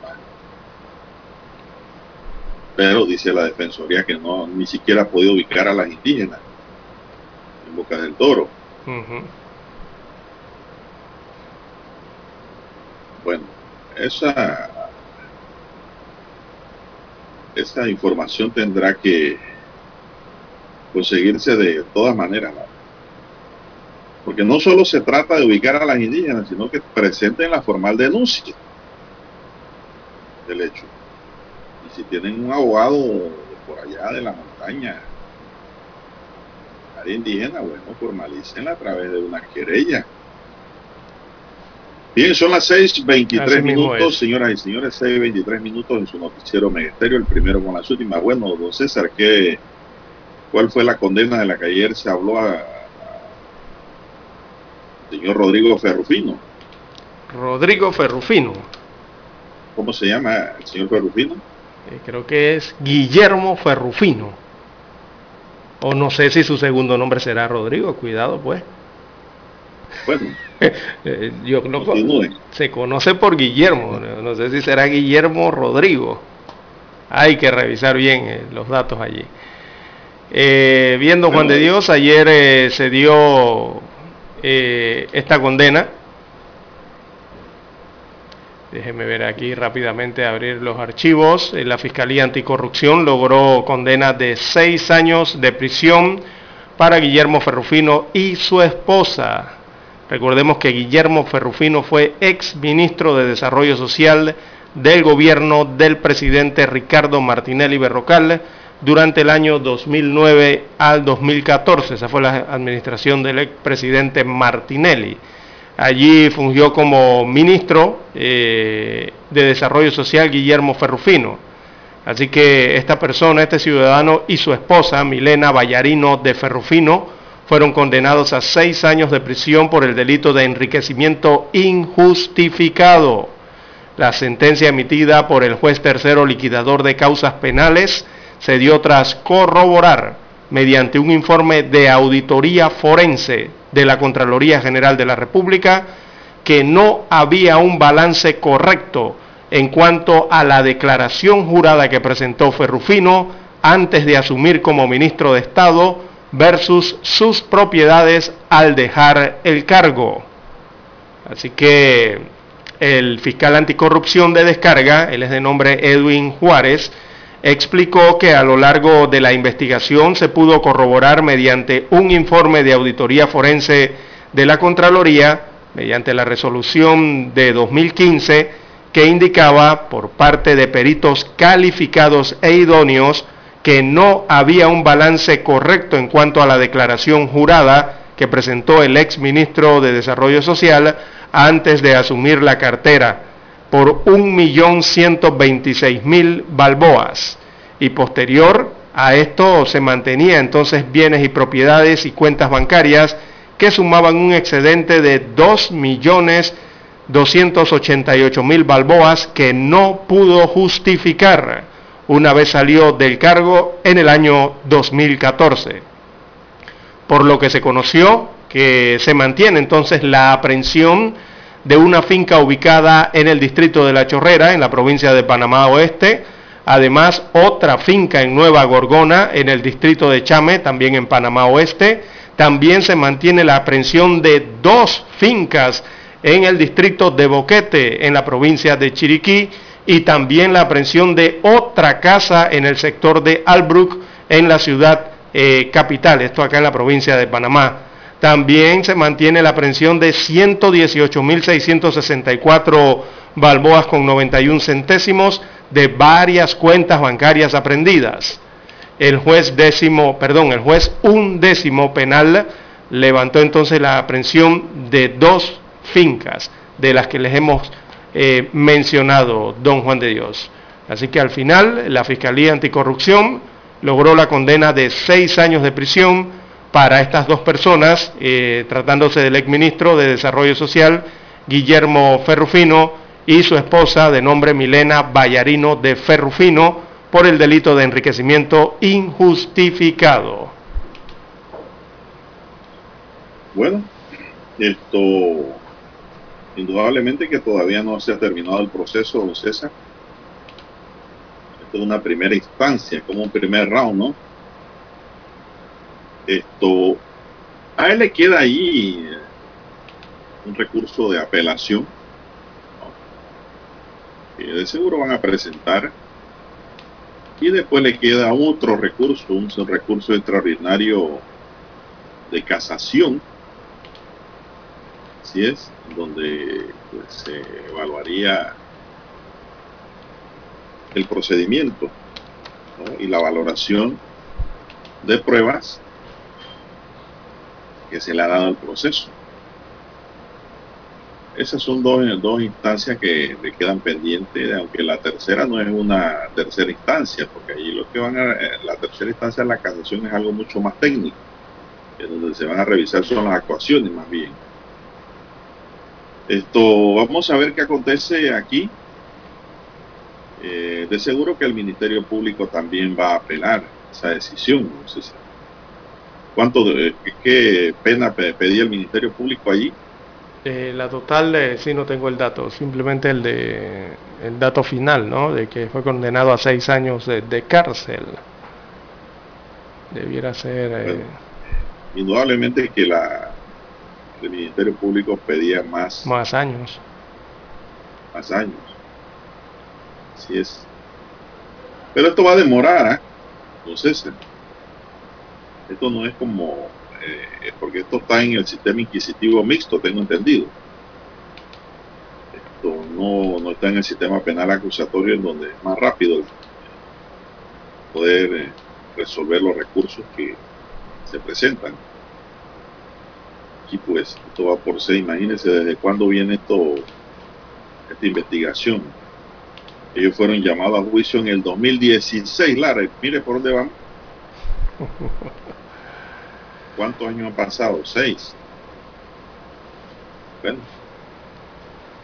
Pero dice la Defensoría que no ni siquiera ha podido ubicar a las indígenas en Boca del Toro. Bueno, esa, esa información tendrá que conseguirse de todas maneras. Porque no solo se trata de ubicar a las indígenas, sino que presenten la formal denuncia del hecho. Si tienen un abogado por allá de la montaña, área indígena, bueno, formalícenla a través de una querella. Bien, son las 6.23 minutos, señoras y señores, 6.23 minutos en su noticiero Ministerio, el primero con las últimas. Bueno, don César, ¿qué, ¿cuál fue la condena de la que ayer se habló a, señor Rodrigo Ferrufino. Rodrigo Ferrufino. ¿Cómo se llama el señor Ferrufino? Eh, creo que es Guillermo Ferrufino. O no sé si su segundo nombre será Rodrigo, cuidado pues. Bueno. *laughs* Eh, yo no, se conoce por Guillermo, no sé si será Guillermo Rodrigo. Hay que revisar bien eh, los datos allí. viendo Juan de Dios, ayer se dio esta condena. Déjenme ver aquí rápidamente, abrir los archivos. Eh, la Fiscalía Anticorrupción logró condena de seis años de prisión para Guillermo Ferrufino y su esposa. Recordemos que Guillermo Ferrufino fue ex ministro de Desarrollo Social del gobierno del presidente Ricardo Martinelli Berrocal durante el año 2009 al 2014. Esa fue la administración del expresidente Martinelli. Allí fungió como ministro eh, de Desarrollo Social Guillermo Ferrufino. Así que esta persona, este ciudadano y su esposa, Milena Ballarino de Ferrufino, fueron condenados a seis años de prisión por el delito de enriquecimiento injustificado. La sentencia emitida por el juez tercero liquidador de causas penales se dio tras corroborar mediante un informe de auditoría forense de la Contraloría General de la República que no había un balance correcto en cuanto a la declaración jurada que presentó Ferrufino antes de asumir como ministro de Estado versus sus propiedades al dejar el cargo. Así que el fiscal anticorrupción de descarga, él es de nombre Edwin Juárez, explicó que a lo largo de la investigación se pudo corroborar mediante un informe de auditoría forense de la Contraloría, mediante la resolución de 2015, que indicaba por parte de peritos calificados e idóneos que no había un balance correcto en cuanto a la declaración jurada que presentó el ex ministro de Desarrollo Social antes de asumir la cartera por 1.126.000 balboas y posterior a esto se mantenía entonces bienes y propiedades y cuentas bancarias que sumaban un excedente de 2.288.000 balboas que no pudo justificar una vez salió del cargo en el año 2014. Por lo que se conoció que se mantiene entonces la aprehensión de una finca ubicada en el distrito de La Chorrera, en la provincia de Panamá Oeste. Además, otra finca en Nueva Gorgona, en el distrito de Chame, también en Panamá Oeste. También se mantiene la aprehensión de dos fincas en el distrito de Boquete, en la provincia de Chiriquí, y también la aprehensión de otra casa en el sector de Albrook, en la ciudad eh, capital, esto acá en la provincia de Panamá. También se mantiene la aprehensión de 118.664 balboas con 91 centésimos de varias cuentas bancarias aprendidas. El juez décimo, perdón, el juez undécimo penal levantó entonces la aprehensión de dos fincas de las que les hemos eh, mencionado, don Juan de Dios. Así que al final la Fiscalía Anticorrupción logró la condena de seis años de prisión para estas dos personas, eh, tratándose del exministro de Desarrollo Social, Guillermo Ferrufino, y su esposa de nombre Milena Vallarino de Ferrufino, por el delito de enriquecimiento injustificado. Bueno, esto indudablemente que todavía no se ha terminado el proceso, don César. Esto es una primera instancia, como un primer round, ¿no? Esto, a él le queda ahí un recurso de apelación, que de seguro van a presentar, y después le queda otro recurso, un recurso extraordinario de casación, así es, donde pues, se evaluaría el procedimiento y la valoración de pruebas que se le ha dado al proceso. Esas son dos, dos instancias que le quedan pendientes, aunque la tercera no es una tercera instancia, porque allí lo que van a, la tercera instancia de la casación es algo mucho más técnico, en donde se van a revisar son las actuaciones más bien. Esto, vamos a ver qué acontece aquí. Eh, de seguro que el Ministerio Público también va a apelar esa decisión. No sé ¿Cuánto, qué pena pedía el Ministerio Público allí? Eh, la total, eh, sí no tengo el dato, simplemente el de el dato final, ¿no? De que fue condenado a seis años de, cárcel. Debiera ser. Eh, indudablemente que la el Ministerio Público pedía más. Más años. Más años. Así es. Pero esto va a demorar, ¿eh? Entonces, esto no es como, eh, porque esto está en el sistema inquisitivo mixto, tengo entendido. Esto no, no está en el sistema penal acusatorio, en donde es más rápido poder eh, resolver los recursos que se presentan. Aquí pues, esto va por seis, imagínense desde cuándo viene esto, esta investigación. Ellos fueron llamados a juicio en el 2016, Lara, mire por dónde van. *laughs* ¿Cuántos años han pasado? Seis.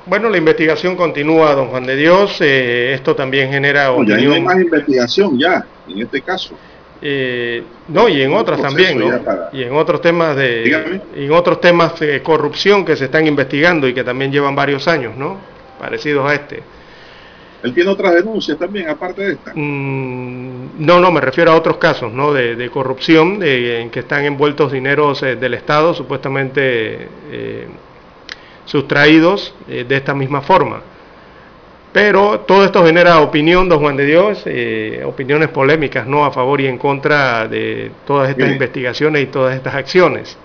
Bueno. la investigación continúa, don Juan de Dios. Eh, esto también genera no, Ya hay más investigación ya, en este caso. Eh, no, y en otras también, ¿no? Y en otros temas de, en otros temas de corrupción que se están investigando y que también llevan varios años, ¿no? Parecidos a este. ¿Él tiene otras denuncias también, aparte de esta? Mm, no, no, me refiero a otros casos, ¿no? De, corrupción, en que están envueltos dineros eh, del Estado, supuestamente eh, sustraídos eh, de esta misma forma. Pero todo esto genera opinión, don Juan de Dios, opiniones polémicas, ¿no? A favor y en contra de todas estas investigaciones y todas estas acciones.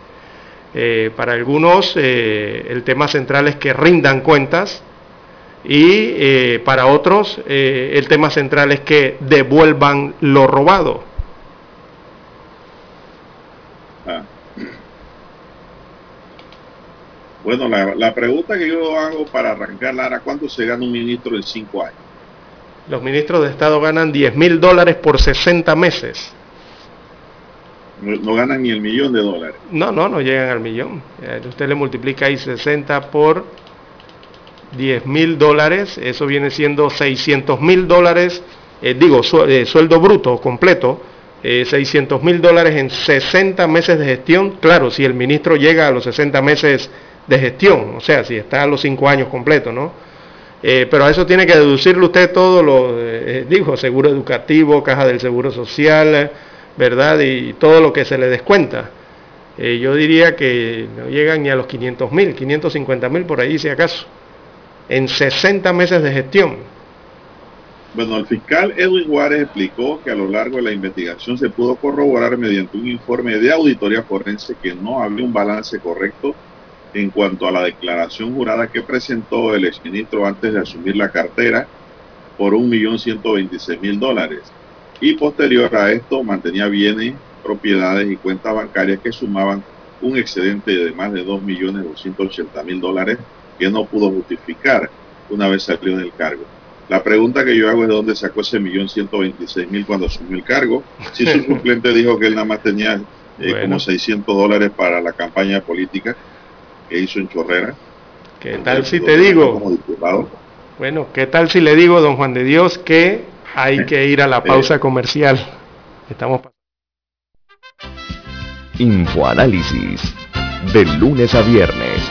para algunos, el tema central es que rindan cuentas y eh, para otros eh, el tema central es que devuelvan lo robado. Ah. Bueno, la, pregunta que yo hago para arrancar, Lara, ¿cuánto se gana un ministro en cinco años? Los ministros de Estado ganan 10 mil dólares por 60 meses. No, ganan ni el millón de dólares. No, no, no llegan al millón. Eh, usted le multiplica ahí 60 por 10 mil dólares, eso viene siendo 600 mil dólares, eh, digo, eh, sueldo bruto completo, 600 eh, mil dólares en 60 meses de gestión. Claro, si el ministro llega a los 60 meses de gestión, o sea, si está a los cinco años completos, ¿no? Eh, pero a eso tiene que deducirle usted todo lo, dijo, seguro educativo, caja del seguro social, ¿verdad? Y todo lo que se le descuenta. Yo diría que no llegan ni a los 500 mil, 550 mil por ahí si acaso, en 60 meses de gestión. Bueno, el fiscal Edwin Juárez explicó que a lo largo de la investigación se pudo corroborar mediante un informe de auditoría forense que no había un balance correcto en cuanto a la declaración jurada que presentó el exministro antes de asumir la cartera por 1.126.000 dólares. Y posterior a esto mantenía bienes propiedades y cuentas bancarias que sumaban un excedente de más de 2.280.000 dólares que no pudo justificar una vez salió del cargo. La pregunta que yo hago es de dónde sacó ese millón ciento mil cuando asumió el cargo. Si su *laughs* suplente dijo que él nada más tenía eh, como 600 dólares para la campaña política que hizo en Chorrera. ¿Qué tal si te digo? Bueno, ¿qué tal si le digo, don Juan de Dios, que hay que ir a la pausa comercial? Estamos Infoanálisis. De lunes a viernes,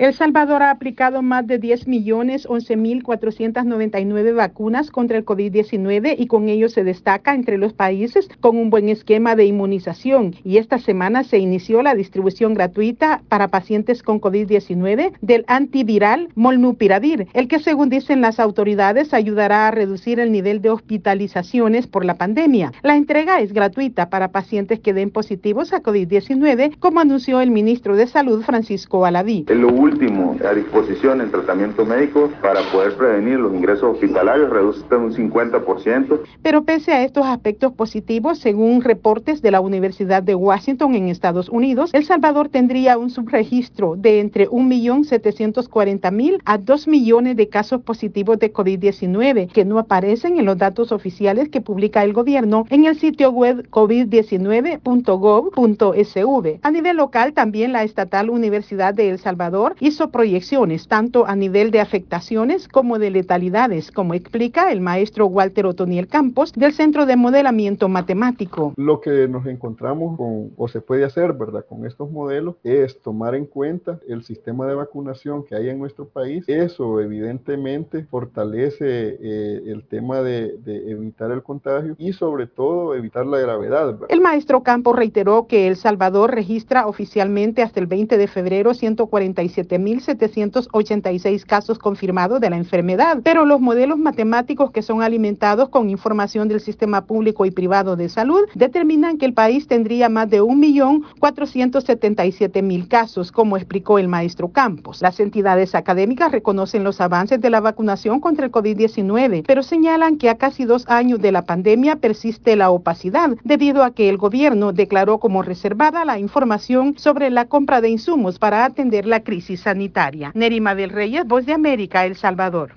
El Salvador ha aplicado más de 10 millones 11 mil 499 vacunas contra el COVID-19 y con ello se destaca entre los países con un buen esquema de inmunización. Y esta semana se inició la distribución gratuita para pacientes con COVID-19 del antiviral Molnupiravir, el que según dicen las autoridades ayudará a reducir el nivel de hospitalizaciones por la pandemia. La entrega es gratuita para pacientes que den positivos a COVID-19, como anunció el ministro de Salud Francisco Alaví último a disposición en tratamiento médico para poder prevenir los ingresos hospitalarios, reduce un 50%. Pero pese a estos aspectos positivos, según reportes de la Universidad de Washington en Estados Unidos, El Salvador tendría un subregistro de entre 1.740.000 a 2 millones de casos positivos de COVID-19 que no aparecen en los datos oficiales que publica el gobierno en el sitio web covid19.gov.sv. A nivel local, también la Estatal Universidad de El Salvador hizo proyecciones tanto a nivel de afectaciones como de letalidades, como explica el maestro Walter Otoniel Campos del Centro de Modelamiento Matemático. Lo que nos encontramos con, o se puede hacer, ¿verdad? Con estos modelos es tomar en cuenta el sistema de vacunación que hay en nuestro país. Eso evidentemente fortalece eh, el tema de, de, evitar el contagio y sobre todo evitar la gravedad. ¿verdad? El maestro Campos reiteró que El Salvador registra oficialmente hasta el 20 de febrero 147 7.786 casos confirmados de la enfermedad, pero los modelos matemáticos que son alimentados con información del sistema público y privado de salud determinan que el país tendría más de 1.477.000 casos, como explicó el maestro Campos. Las entidades académicas reconocen los avances de la vacunación contra el COVID-19, pero señalan que a casi dos años de la pandemia persiste la opacidad, debido a que el gobierno declaró como reservada la información sobre la compra de insumos para atender la crisis sanitaria. Nerima del Reyes, Voz de América, El Salvador.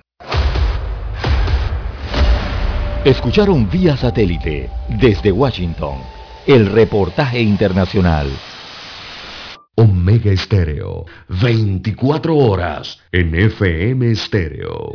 Escucharon vía satélite desde Washington el reportaje internacional. Omega Estéreo, 24 horas en FM Estéreo.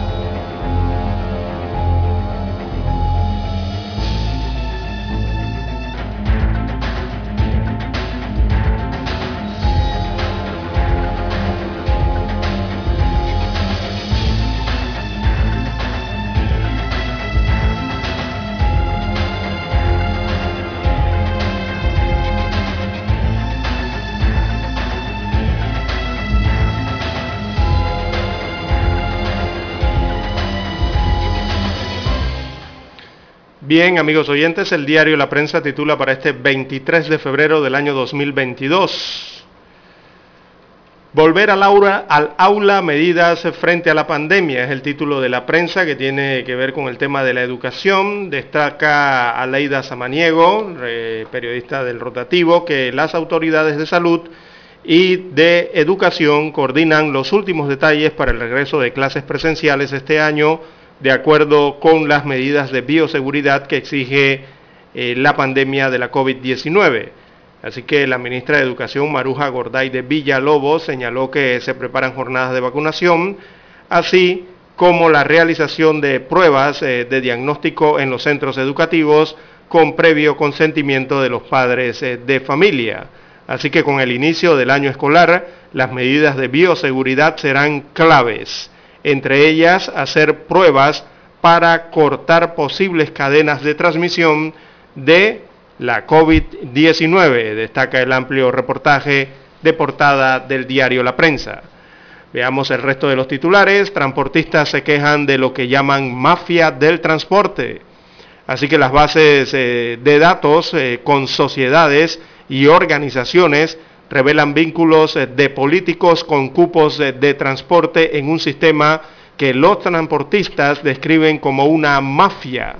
Bien, amigos oyentes, el diario La Prensa titula para este 23 de febrero del año 2022. Volver al aula, al aula, medidas frente a la pandemia es el título de la prensa que tiene que ver con el tema de la educación. Destaca Aleida Samaniego, periodista del rotativo, que las autoridades de salud y de educación coordinan los últimos detalles para el regreso de clases presenciales este año de acuerdo con las medidas de bioseguridad que exige eh, la pandemia de la COVID-19. Así que la ministra de Educación, Maruja Gorday de Villalobos, señaló que se preparan jornadas de vacunación, así como la realización de pruebas eh, de diagnóstico en los centros educativos con previo consentimiento de los padres eh, de familia. Así que con el inicio del año escolar, las medidas de bioseguridad serán claves entre ellas hacer pruebas para cortar posibles cadenas de transmisión de la COVID-19, destaca el amplio reportaje de portada del diario La Prensa. Veamos el resto de los titulares. Transportistas se quejan de lo que llaman mafia del transporte. Así que las bases eh, de datos eh, con sociedades y organizaciones revelan vínculos eh, de políticos con cupos de transporte en un sistema que los transportistas describen como una mafia.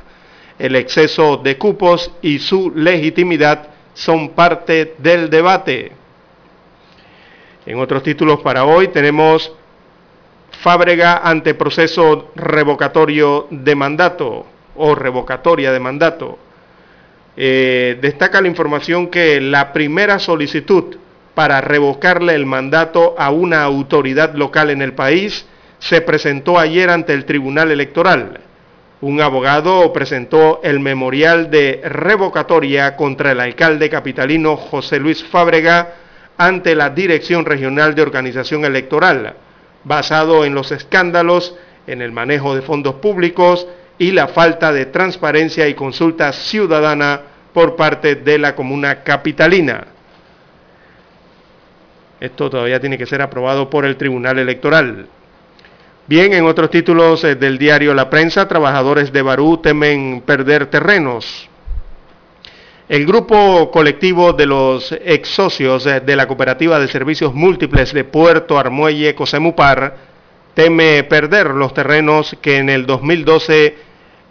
El exceso de cupos y su legitimidad son parte del debate. En otros títulos para hoy tenemos Fábrega ante proceso revocatorio de mandato o revocatoria de mandato. Eh, destaca la información que la primera solicitud para revocarle el mandato a una autoridad local en el país se presentó ayer ante el Tribunal Electoral. Un abogado presentó el memorial de revocatoria contra el alcalde capitalino José Luis Fábrega ante la Dirección Regional de Organización Electoral, basado en los escándalos en el manejo de fondos públicos y la falta de transparencia y consulta ciudadana por parte de la comuna capitalina. Esto todavía tiene que ser aprobado por el Tribunal Electoral. Bien, en otros títulos eh, del diario La Prensa, trabajadores de Barú temen perder terrenos. El grupo colectivo de los ex socios eh, de la Cooperativa de Servicios Múltiples de Puerto Armuelle Cosemupar teme perder los terrenos que en el 2012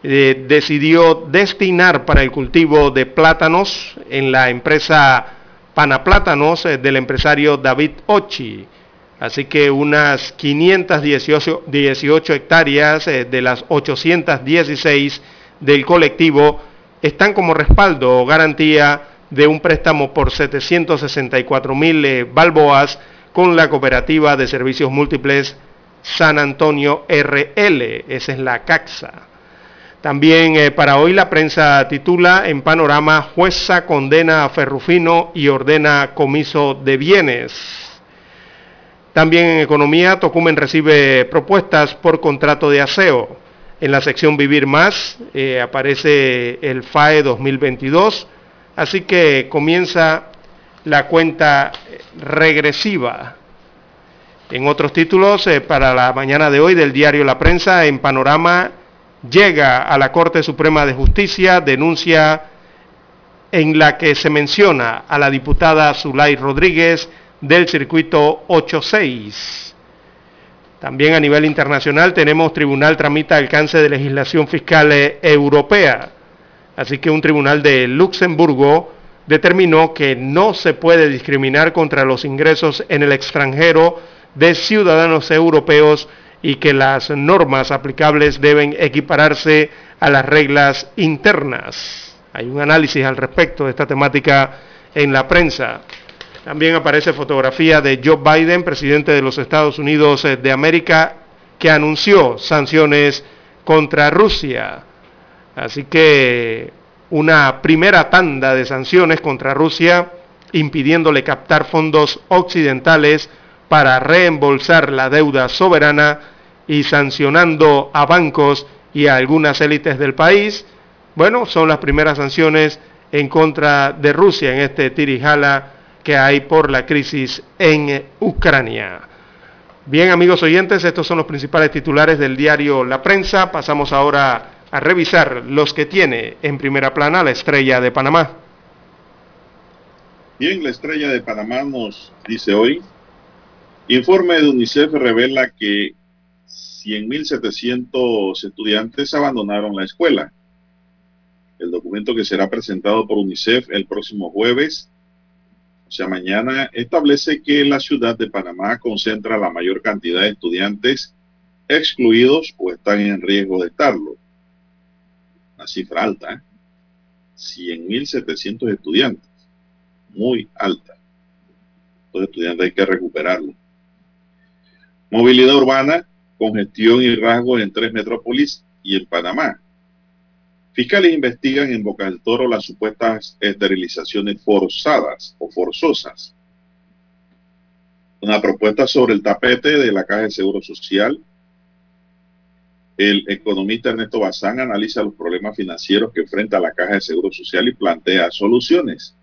eh, decidió destinar para el cultivo de plátanos en la empresa panaplátanos eh, del empresario David Ochi. Así que unas 518 hectáreas eh, de las 816 del colectivo están como respaldo o garantía de un préstamo por 764 mil eh, balboas con la cooperativa de servicios múltiples San Antonio RL, esa es la CAXA. También eh, para hoy la prensa titula en panorama jueza condena a Ferrufino y ordena comiso de bienes. También en economía Tocumen recibe propuestas por contrato de aseo. En la sección Vivir Más eh, aparece el FAE 2022, así que comienza la cuenta regresiva. En otros títulos, eh, para la mañana de hoy del diario La Prensa, en Panorama, llega a la Corte Suprema de Justicia, denuncia en la que se menciona a la diputada Zulay Rodríguez del circuito 86. También a nivel internacional tenemos tribunal tramita alcance de legislación fiscal eh, europea. Así que un tribunal de Luxemburgo determinó que no se puede discriminar contra los ingresos en el extranjero de ciudadanos europeos y que las normas aplicables deben equipararse a las reglas internas. Hay un análisis al respecto de esta temática en la prensa. También aparece fotografía de Joe Biden, presidente de los Estados Unidos eh, de América, que anunció sanciones contra Rusia. Así que una primera tanda de sanciones contra Rusia, impidiéndole captar fondos occidentales para reembolsar la deuda soberana y sancionando a bancos y a algunas élites del país. Bueno, son las primeras sanciones en contra de Rusia en este tirijala que hay por la crisis en Ucrania. Bien, amigos oyentes, estos son los principales titulares del diario La Prensa. Pasamos ahora a revisar los que tiene en primera plana la estrella de Panamá. Bien, la estrella de Panamá nos dice hoy, informe de UNICEF revela que 100.700 estudiantes abandonaron la escuela. El documento que será presentado por UNICEF el próximo jueves, o sea, mañana, establece que la ciudad de Panamá concentra la mayor cantidad de estudiantes excluidos o están en riesgo de estarlo. Una cifra alta, ¿eh? 100.700 estudiantes, muy alta. Los estudiantes hay que recuperarlo. Movilidad urbana, congestión y rasgos en tres metrópolis y en Panamá. Fiscales investigan en Boca del Toro las supuestas esterilizaciones forzadas o forzosas. Una propuesta sobre el tapete de la Caja de Seguro Social. El economista Ernesto Bazán analiza los problemas financieros que enfrenta la Caja de Seguro Social y plantea soluciones.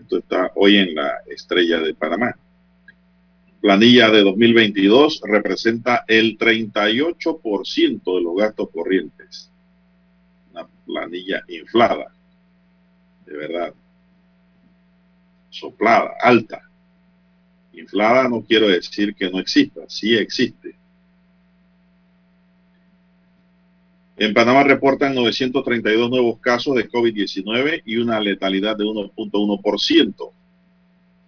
Esto está hoy en la estrella de Panamá planilla de 2022 representa el 38% de los gastos corrientes. Una planilla inflada, de verdad. Soplada, alta. Inflada no quiero decir que no exista, sí existe. En Panamá reportan 932 nuevos casos de COVID-19 y una letalidad de 1.1%.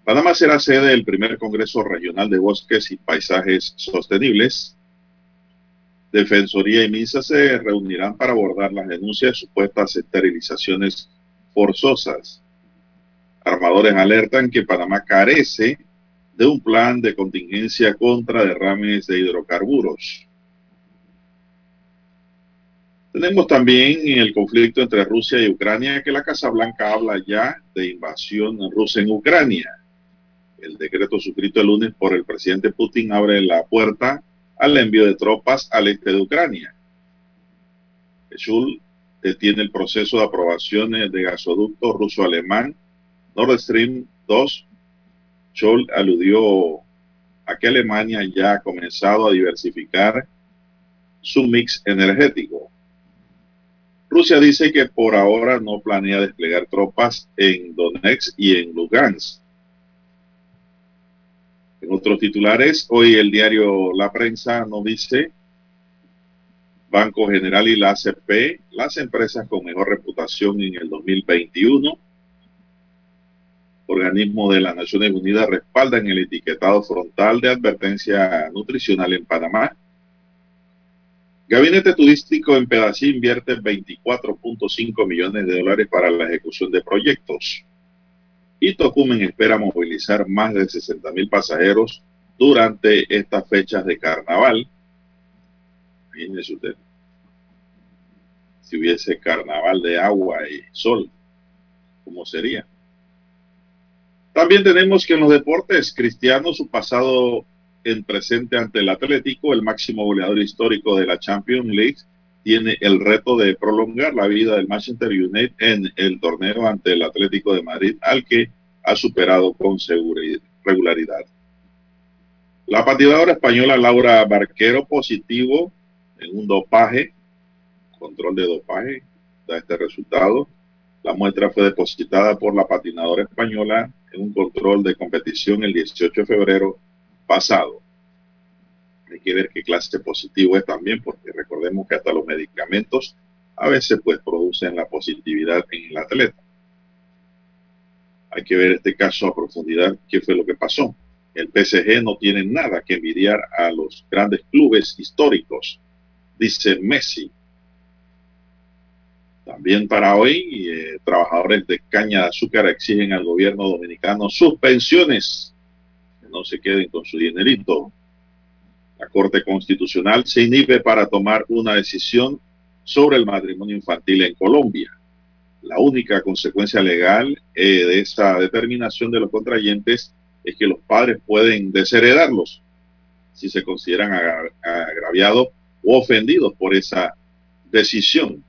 Panamá será sede del primer Congreso Regional de Bosques y Paisajes Sostenibles. Defensoría y MINSA se reunirán para abordar las denuncias de supuestas esterilizaciones forzosas. Armadores alertan que Panamá carece de un plan de contingencia contra derrames de hidrocarburos. Tenemos también el conflicto entre Rusia y Ucrania, que la Casa Blanca habla ya de invasión rusa en Ucrania. El decreto suscrito el lunes por el presidente Putin abre la puerta al envío de tropas al este de Ucrania. Schul detiene el proceso de aprobación de gasoducto ruso-alemán Nord Stream 2. Scholl aludió a que Alemania ya ha comenzado a diversificar su mix energético. Rusia dice que por ahora no planea desplegar tropas en Donetsk y en Lugansk en otros titulares, hoy el diario La Prensa nos dice, Banco General y la ACP, las empresas con mejor reputación en el 2021. Organismos de las Naciones Unidas respaldan el etiquetado frontal de advertencia nutricional en Panamá. Gabinete Turístico en Pedací invierte 24.5 millones de dólares para la ejecución de proyectos y Tocumen espera movilizar más de 60 mil pasajeros durante estas fechas de carnaval. Imagínese usted, si hubiese carnaval de agua y sol, ¿cómo sería? También tenemos que en los deportes cristianos su pasado en presente ante el Atlético, el máximo goleador histórico de la Champions League, tiene el reto de prolongar la vida del Manchester United en el torneo ante el Atlético de Madrid, al que ha superado con regularidad. La patinadora española Laura Barquero positivo en un dopaje, control de dopaje, da este resultado. La muestra fue depositada por la patinadora española en un control de competición el 18 de febrero pasado hay que ver qué clase positivo es también, porque recordemos que hasta los medicamentos a veces pues producen la positividad en el atleta. Hay que ver este caso a profundidad, qué fue lo que pasó. El PSG no tiene nada que envidiar a los grandes clubes históricos, dice Messi. También para hoy, eh, trabajadores de caña de azúcar exigen al gobierno dominicano suspensiones, que no se queden con su dinerito. La Corte Constitucional se inhibe para tomar una decisión sobre el matrimonio infantil en Colombia. La única consecuencia legal eh, de esta determinación de los contrayentes es que los padres pueden desheredarlos si se consideran agraviados o ofendidos por esa decisión.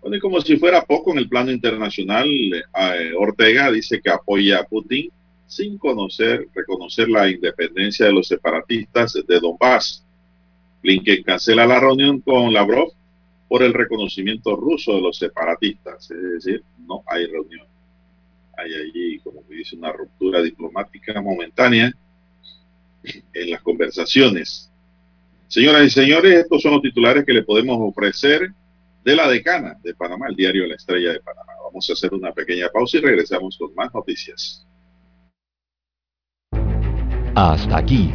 Bueno, y como si fuera poco en el plano internacional, eh, Ortega dice que apoya a Putin sin conocer, reconocer la independencia de los separatistas de Donbass. Blinken cancela la reunión con Lavrov por el reconocimiento ruso de los separatistas, es decir, no hay reunión. Hay allí, como que dice, una ruptura diplomática momentánea en las conversaciones. Señoras y señores, estos son los titulares que le podemos ofrecer de la decana de Panamá, el diario La Estrella de Panamá. Vamos a hacer una pequeña pausa y regresamos con más noticias. Hasta aquí,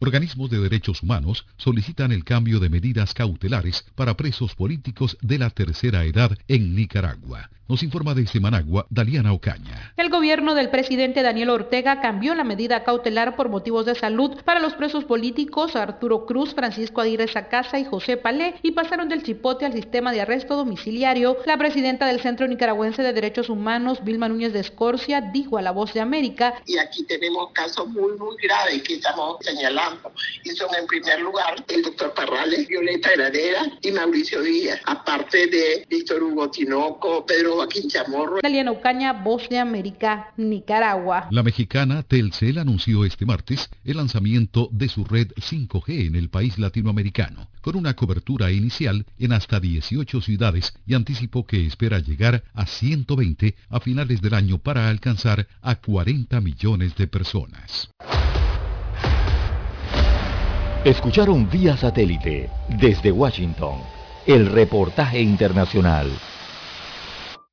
Organismos de derechos humanos solicitan el cambio de medidas cautelares para presos políticos de la tercera edad en Nicaragua. Nos informa desde Managua, Daliana Ocaña. El gobierno del presidente Daniel Ortega cambió la medida cautelar por motivos de salud para los presos políticos Arturo Cruz, Francisco Aguirre Sacasa y José Palé y pasaron del chipote al sistema de arresto domiciliario. La presidenta del Centro Nicaragüense de Derechos Humanos, Vilma Núñez de Escorcia, dijo a La Voz de América. Y aquí tenemos casos muy, muy graves que estamos señalando. Y son en primer lugar el doctor Parrales, Violeta Heradera y Mauricio Díaz, aparte de Víctor Hugo Tinoco, Pedro Joaquín Chamorro. Daliana Ucaña, Voz de América, Nicaragua. La mexicana Telcel anunció este martes el lanzamiento de su red 5G en el país latinoamericano, con una cobertura inicial en hasta 18 ciudades y anticipó que espera llegar a 120 a finales del año para alcanzar a 40 millones de personas. Escucharon vía satélite desde Washington el reportaje internacional.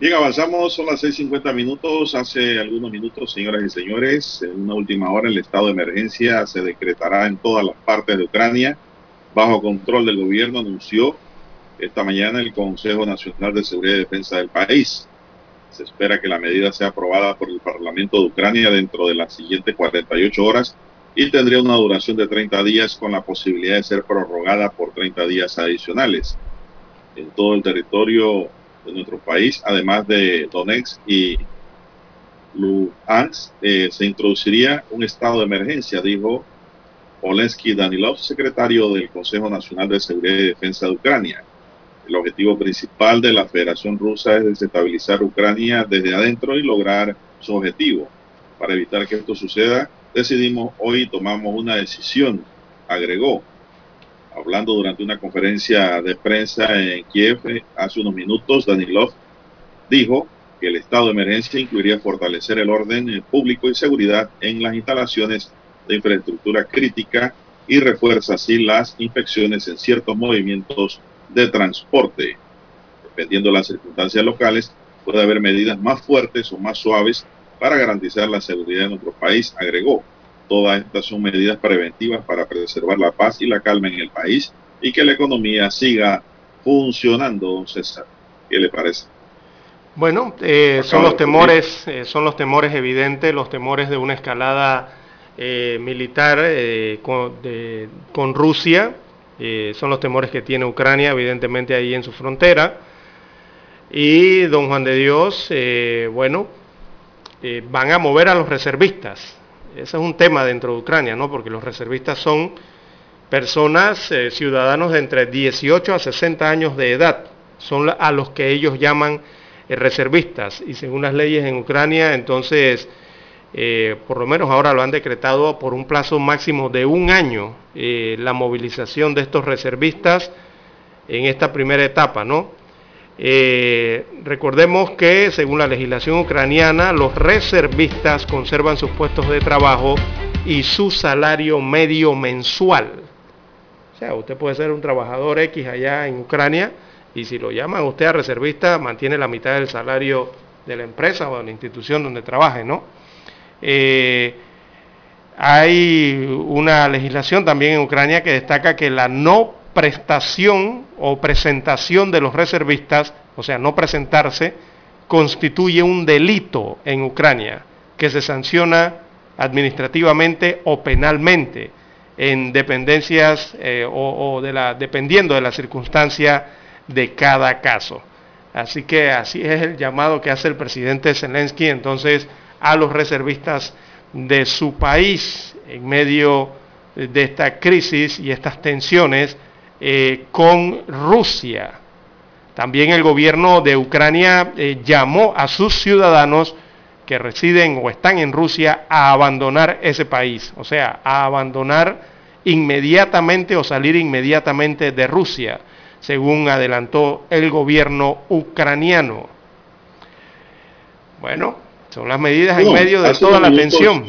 Bien, avanzamos, son las 6.50 minutos. Hace algunos minutos, señoras y señores, en una última hora el estado de emergencia se decretará en todas las partes de Ucrania bajo control del gobierno, anunció esta mañana el Consejo Nacional de Seguridad y Defensa del país. Se espera que la medida sea aprobada por el Parlamento de Ucrania dentro de las siguientes 48 horas y tendría una duración de 30 días con la posibilidad de ser prorrogada por 30 días adicionales. En todo el territorio de nuestro país, además de Donetsk y Luhansk, eh, se introduciría un estado de emergencia, dijo Olensky Danilov, secretario del Consejo Nacional de Seguridad y Defensa de Ucrania. El objetivo principal de la Federación Rusa es desestabilizar Ucrania desde adentro y lograr su objetivo. Para evitar que esto suceda, decidimos hoy tomamos una decisión, agregó hablando durante una conferencia de prensa en Kiev hace unos minutos, Danilov dijo que el estado de emergencia incluiría fortalecer el orden público y seguridad en las instalaciones de infraestructura crítica y refuerza así las inspecciones en ciertos movimientos de transporte. Dependiendo de las circunstancias locales, puede haber medidas más fuertes o más suaves para garantizar la seguridad de nuestro país, agregó. Todas estas son medidas preventivas para preservar la paz y la calma en el país y que la economía siga funcionando, don César. ¿Qué le parece? Bueno, eh, son los temores, eh, son los temores evidentes, los temores de una escalada eh, militar con, con, Rusia, son los temores que tiene Ucrania, evidentemente ahí en su frontera. Y don Juan de Dios, bueno, van a mover a los reservistas. Ese es un tema dentro de Ucrania, ¿no? Porque los reservistas son personas, ciudadanos de entre 18 a 60 años de edad, son a los que ellos llaman eh, reservistas y según las leyes en Ucrania, entonces, eh, por lo menos ahora lo han decretado por un plazo máximo de un año eh, la movilización de estos reservistas en esta primera etapa, ¿no? Recordemos que según la legislación ucraniana, los reservistas conservan sus puestos de trabajo y su salario medio mensual. O sea, usted puede ser un trabajador X allá en Ucrania, y si lo llaman usted a reservista, mantiene la mitad del salario de la empresa o de la institución donde trabaje, ¿no? Eh, hay una legislación también en Ucrania que destaca que la no prestación o presentación de los reservistas, o sea, no presentarse, constituye un delito en Ucrania que se sanciona administrativamente o penalmente en dependencias eh, o, de la, dependiendo de la circunstancia de cada caso. Así que así es el llamado que hace el presidente Zelensky entonces a los reservistas de su país en medio de esta crisis y estas tensiones eh, con Rusia. También el gobierno de Ucrania eh, llamó a sus ciudadanos que residen o están en Rusia a abandonar ese país, o sea, a abandonar inmediatamente o salir inmediatamente de Rusia según adelantó el gobierno ucraniano. Bueno, son las medidas en medio de toda la tensión.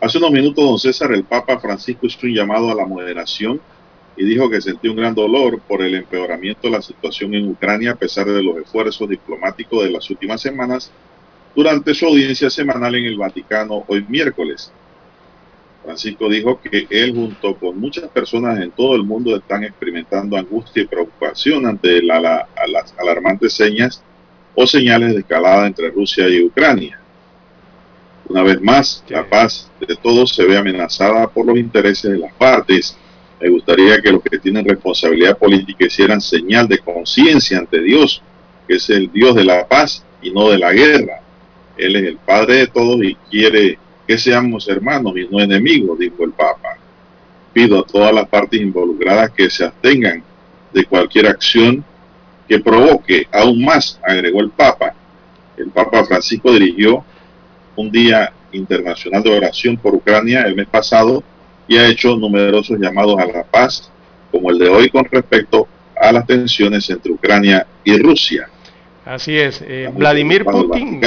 Hace unos minutos, don César, el Papa Francisco hizo un llamado a la moderación y dijo que sentía un gran dolor por el empeoramiento de la situación en Ucrania a pesar de los esfuerzos diplomáticos de las últimas semanas durante su audiencia semanal en el Vaticano hoy miércoles. Francisco dijo que él junto con muchas personas en todo el mundo están experimentando angustia y preocupación ante las alarmantes señas o señales de escalada entre Rusia y Ucrania. Una vez más, la paz de todos se ve amenazada por los intereses de las partes. Me gustaría que los que tienen responsabilidad política hicieran señal de conciencia ante Dios, que es el Dios de la paz y no de la guerra. Él es el Padre de todos y quiere que seamos hermanos y no enemigos, dijo el Papa. Pido a todas las partes involucradas que se abstengan de cualquier acción que provoque aún más, agregó el Papa. El Papa Francisco dirigió un día internacional de oración por Ucrania el mes pasado y ha hecho numerosos llamados a la paz, como el de hoy con respecto a las tensiones entre Ucrania y Rusia. Así es. Eh, Vladimir Putin,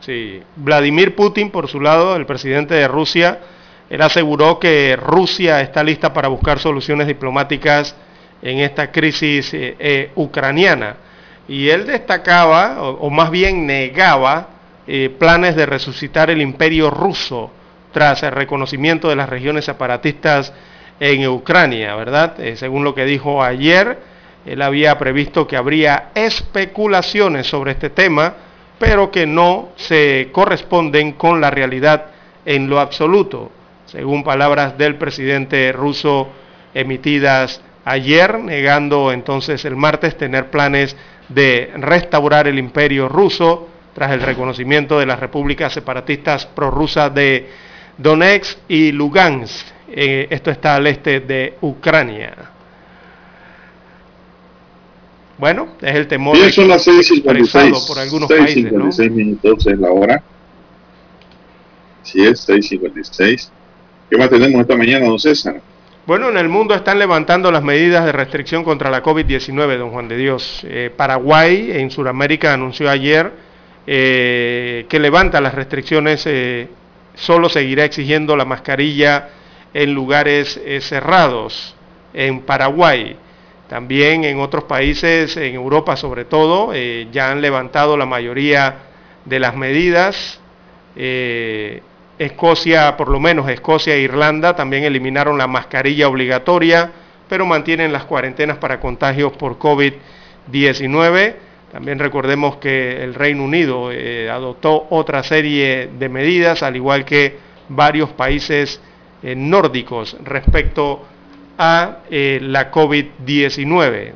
sí, Vladimir Putin, por su lado, el presidente de Rusia, él aseguró que Rusia está lista para buscar soluciones diplomáticas en esta crisis eh, eh, ucraniana. Y él destacaba, o, más bien negaba, planes de resucitar el imperio ruso tras el reconocimiento de las regiones separatistas en Ucrania, ¿verdad? según lo que dijo ayer, él había previsto que habría especulaciones sobre este tema, pero que no se corresponden con la realidad en lo absoluto, según palabras del presidente ruso emitidas ayer, negando entonces el martes tener planes de restaurar el imperio ruso tras el reconocimiento de las repúblicas separatistas prorrusas de Donetsk y Lugansk. Eh, esto está al este de Ucrania. Bueno, es el temor Bien, son las 6.56 por algunos 6, países, 56 minutos es la hora. Sí es, 6.56. ¿Qué más tenemos esta mañana, don César? Bueno, en el mundo están levantando las medidas de restricción contra la COVID-19, don Juan de Dios. Eh, Paraguay, en Sudamérica, anunció ayer eh, que levanta las restricciones, eh, solo seguirá exigiendo la mascarilla en lugares eh, cerrados en Paraguay. También en otros países, en Europa sobre todo, ya han levantado la mayoría de las medidas. Escocia, por lo menos Escocia e Irlanda, también eliminaron la mascarilla obligatoria, pero mantienen las cuarentenas para contagios por COVID-19. También recordemos que el Reino Unido eh, adoptó otra serie de medidas, al igual que varios países eh, nórdicos respecto a eh, la COVID-19.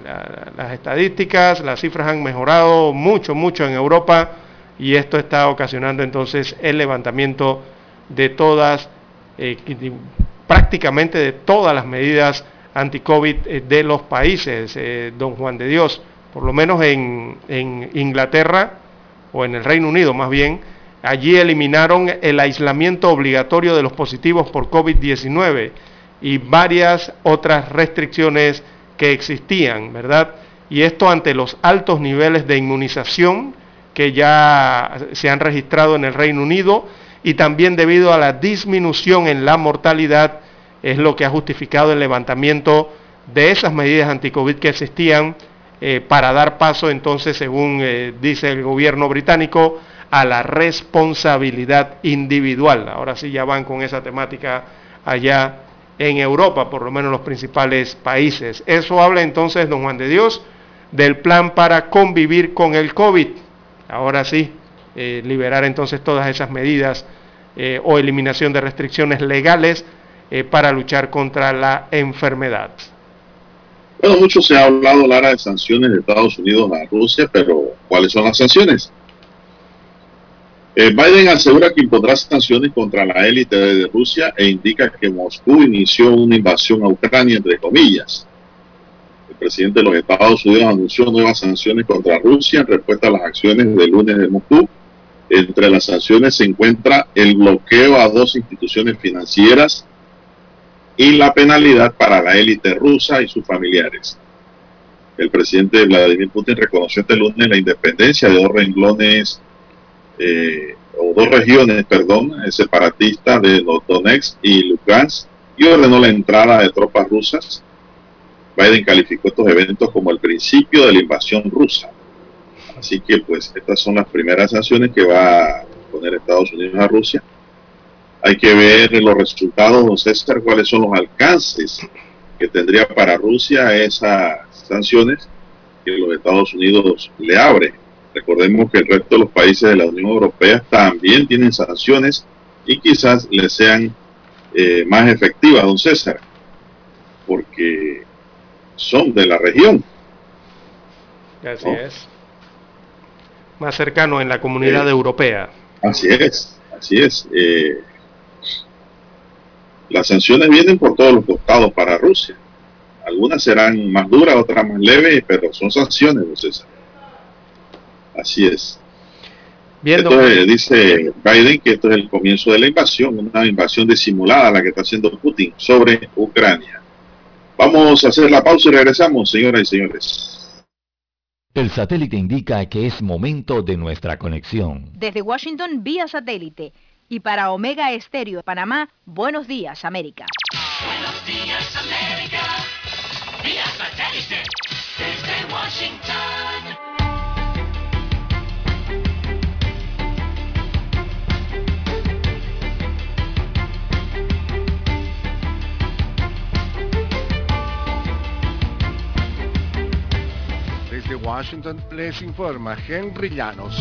las estadísticas, las cifras han mejorado mucho, mucho en Europa y esto está ocasionando entonces el levantamiento de todas, prácticamente de todas las medidas anti-COVID de los países, don Juan de Dios por lo menos en, Inglaterra, o en el Reino Unido más bien, allí eliminaron el aislamiento obligatorio de los positivos por COVID-19 y varias otras restricciones que existían, ¿verdad? Y esto ante los altos niveles de inmunización que ya se han registrado en el Reino Unido y también debido a la disminución en la mortalidad es lo que ha justificado el levantamiento de esas medidas anti-COVID que existían eh, para dar paso entonces, según eh, dice el gobierno británico, a la responsabilidad individual. Ahora sí ya van con esa temática allá en Europa, por lo menos los principales países. Eso habla entonces, don Juan de Dios, del plan para convivir con el COVID. Ahora sí, eh, liberar entonces todas esas medidas o eliminación de restricciones legales para luchar contra la enfermedad. Bueno, mucho se ha hablado, Lara, de sanciones de Estados Unidos a Rusia, pero ¿cuáles son las sanciones? Eh, Biden asegura que impondrá sanciones contra la élite de Rusia e indica que Moscú inició una invasión a Ucrania, entre comillas. El presidente de los Estados Unidos anunció nuevas sanciones contra Rusia en respuesta a las acciones del lunes de Moscú. Entre las sanciones se encuentra el bloqueo a dos instituciones financieras y la penalidad para la élite rusa y sus familiares. El presidente Vladimir Putin reconoció este lunes la independencia de dos renglones eh, o dos regiones, perdón, separatistas de Donetsk y Lugansk y ordenó la entrada de tropas rusas. Biden calificó estos eventos como el principio de la invasión rusa. Así que pues estas son las primeras sanciones que va a poner Estados Unidos a Rusia hay que ver los resultados, don César, cuáles son los alcances que tendría para Rusia esas sanciones que los Estados Unidos le abre. Recordemos que el resto de los países de la Unión Europea también tienen sanciones y quizás les sean eh, más efectivas, don César, porque son de la región. Así es. Más cercano en la comunidad eh, europea. Así es, así es. Eh, las sanciones vienen por todos los costados para Rusia. Algunas serán más duras, otras más leves, pero son sanciones, no César. Así es. Entonces, dice Biden que esto es el comienzo de la invasión, una invasión disimulada la que está haciendo Putin sobre Ucrania. Vamos a hacer la pausa y regresamos, señoras y señores. El satélite indica que es momento de nuestra conexión. Desde Washington, vía satélite y para Omega Estéreo de Panamá, Buenos Días América. Buenos Días América, vía satélite desde Washington. Desde Washington les informa Henry Llanos.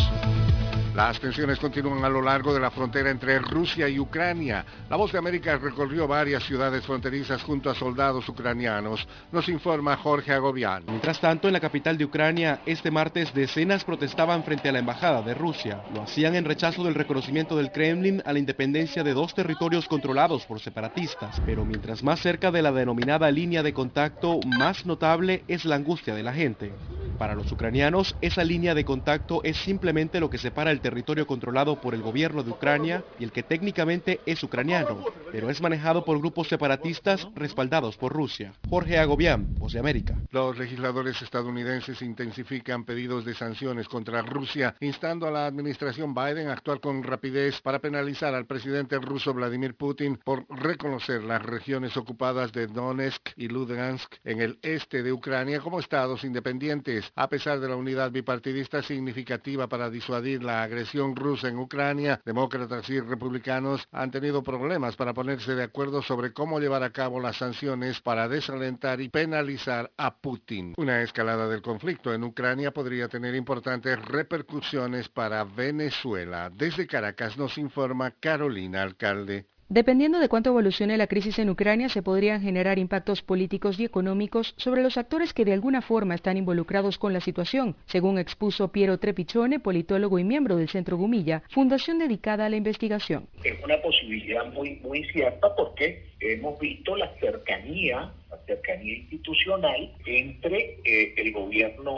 Las tensiones continúan a lo largo de la frontera entre Rusia y Ucrania. La Voz de América recorrió varias ciudades fronterizas junto a soldados ucranianos, nos informa Jorge Agobián. Mientras tanto, en la capital de Ucrania, este martes decenas protestaban frente a la embajada de Rusia. Lo hacían en rechazo del reconocimiento del Kremlin a la independencia de dos territorios controlados por separatistas. Pero mientras más cerca de la denominada línea de contacto, más notable es la angustia de la gente. Para los ucranianos, esa línea de contacto es simplemente lo que separa el territorio controlado por el gobierno de Ucrania y el que técnicamente es ucraniano, pero es manejado por grupos separatistas respaldados por Rusia. Jorge Agobián, Voz de América. Los legisladores estadounidenses intensifican pedidos de sanciones contra Rusia, instando a la administración Biden a actuar con rapidez para penalizar al presidente ruso Vladimir Putin por reconocer las regiones ocupadas de Donetsk y Lugansk en el este de Ucrania como estados independientes. A pesar de la unidad bipartidista significativa para disuadir la agresión rusa en Ucrania, demócratas y republicanos han tenido problemas para ponerse de acuerdo sobre cómo llevar a cabo las sanciones para desalentar y penalizar a Putin. Una escalada del conflicto en Ucrania podría tener importantes repercusiones para Venezuela. Desde Caracas nos informa Carolina Alcalde. Dependiendo de cuánto evolucione la crisis en Ucrania, se podrían generar impactos políticos y económicos sobre los actores que de alguna forma están involucrados con la situación, según expuso Piero Trepichone, politólogo y miembro del Centro Gumilla, fundación dedicada a la investigación. Es una posibilidad muy, muy cierta porque hemos visto la cercanía la cercanía institucional entre eh, el gobierno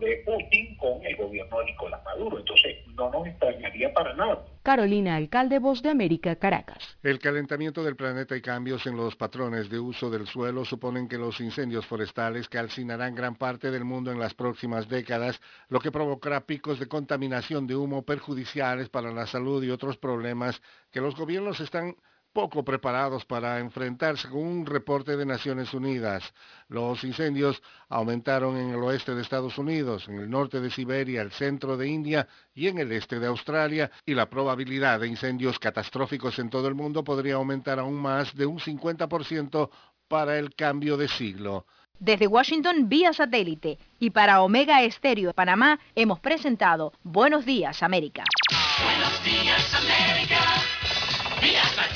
de Putin con el gobierno de Nicolás Maduro. Entonces, no nos extrañaría para nada. Carolina, alcalde Voz de América, Caracas. El calentamiento del planeta y cambios en los patrones de uso del suelo suponen que los incendios forestales calcinarán gran parte del mundo en las próximas décadas, lo que provocará picos de contaminación de humo perjudiciales para la salud y otros problemas que los gobiernos están poco preparados para enfrentar, según un reporte de Naciones Unidas. Los incendios aumentaron en el oeste de Estados Unidos, en el norte de Siberia, el centro de India y en el este de Australia, y la probabilidad de incendios catastróficos en todo el mundo podría aumentar aún más de un 50% para el cambio de siglo. Desde Washington vía satélite y para Omega Estéreo de Panamá hemos presentado Buenos Días América. Buenos días América.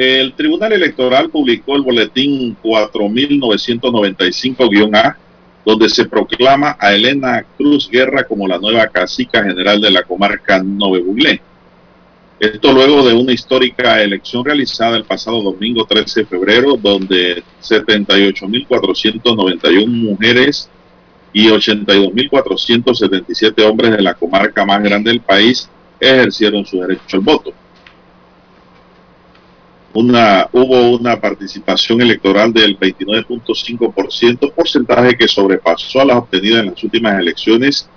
El Tribunal Electoral publicó el boletín 4995-A, donde se proclama a Elena Cruz Guerra como la nueva cacica general de la comarca Nove. Esto luego de una histórica elección realizada el pasado domingo 13 de febrero, donde 78.491 mujeres y 82.477 hombres de la comarca más grande del país ejercieron su derecho al voto una, hubo una participación electoral del 29.5%, porcentaje que sobrepasó a las obtenidas en las últimas elecciones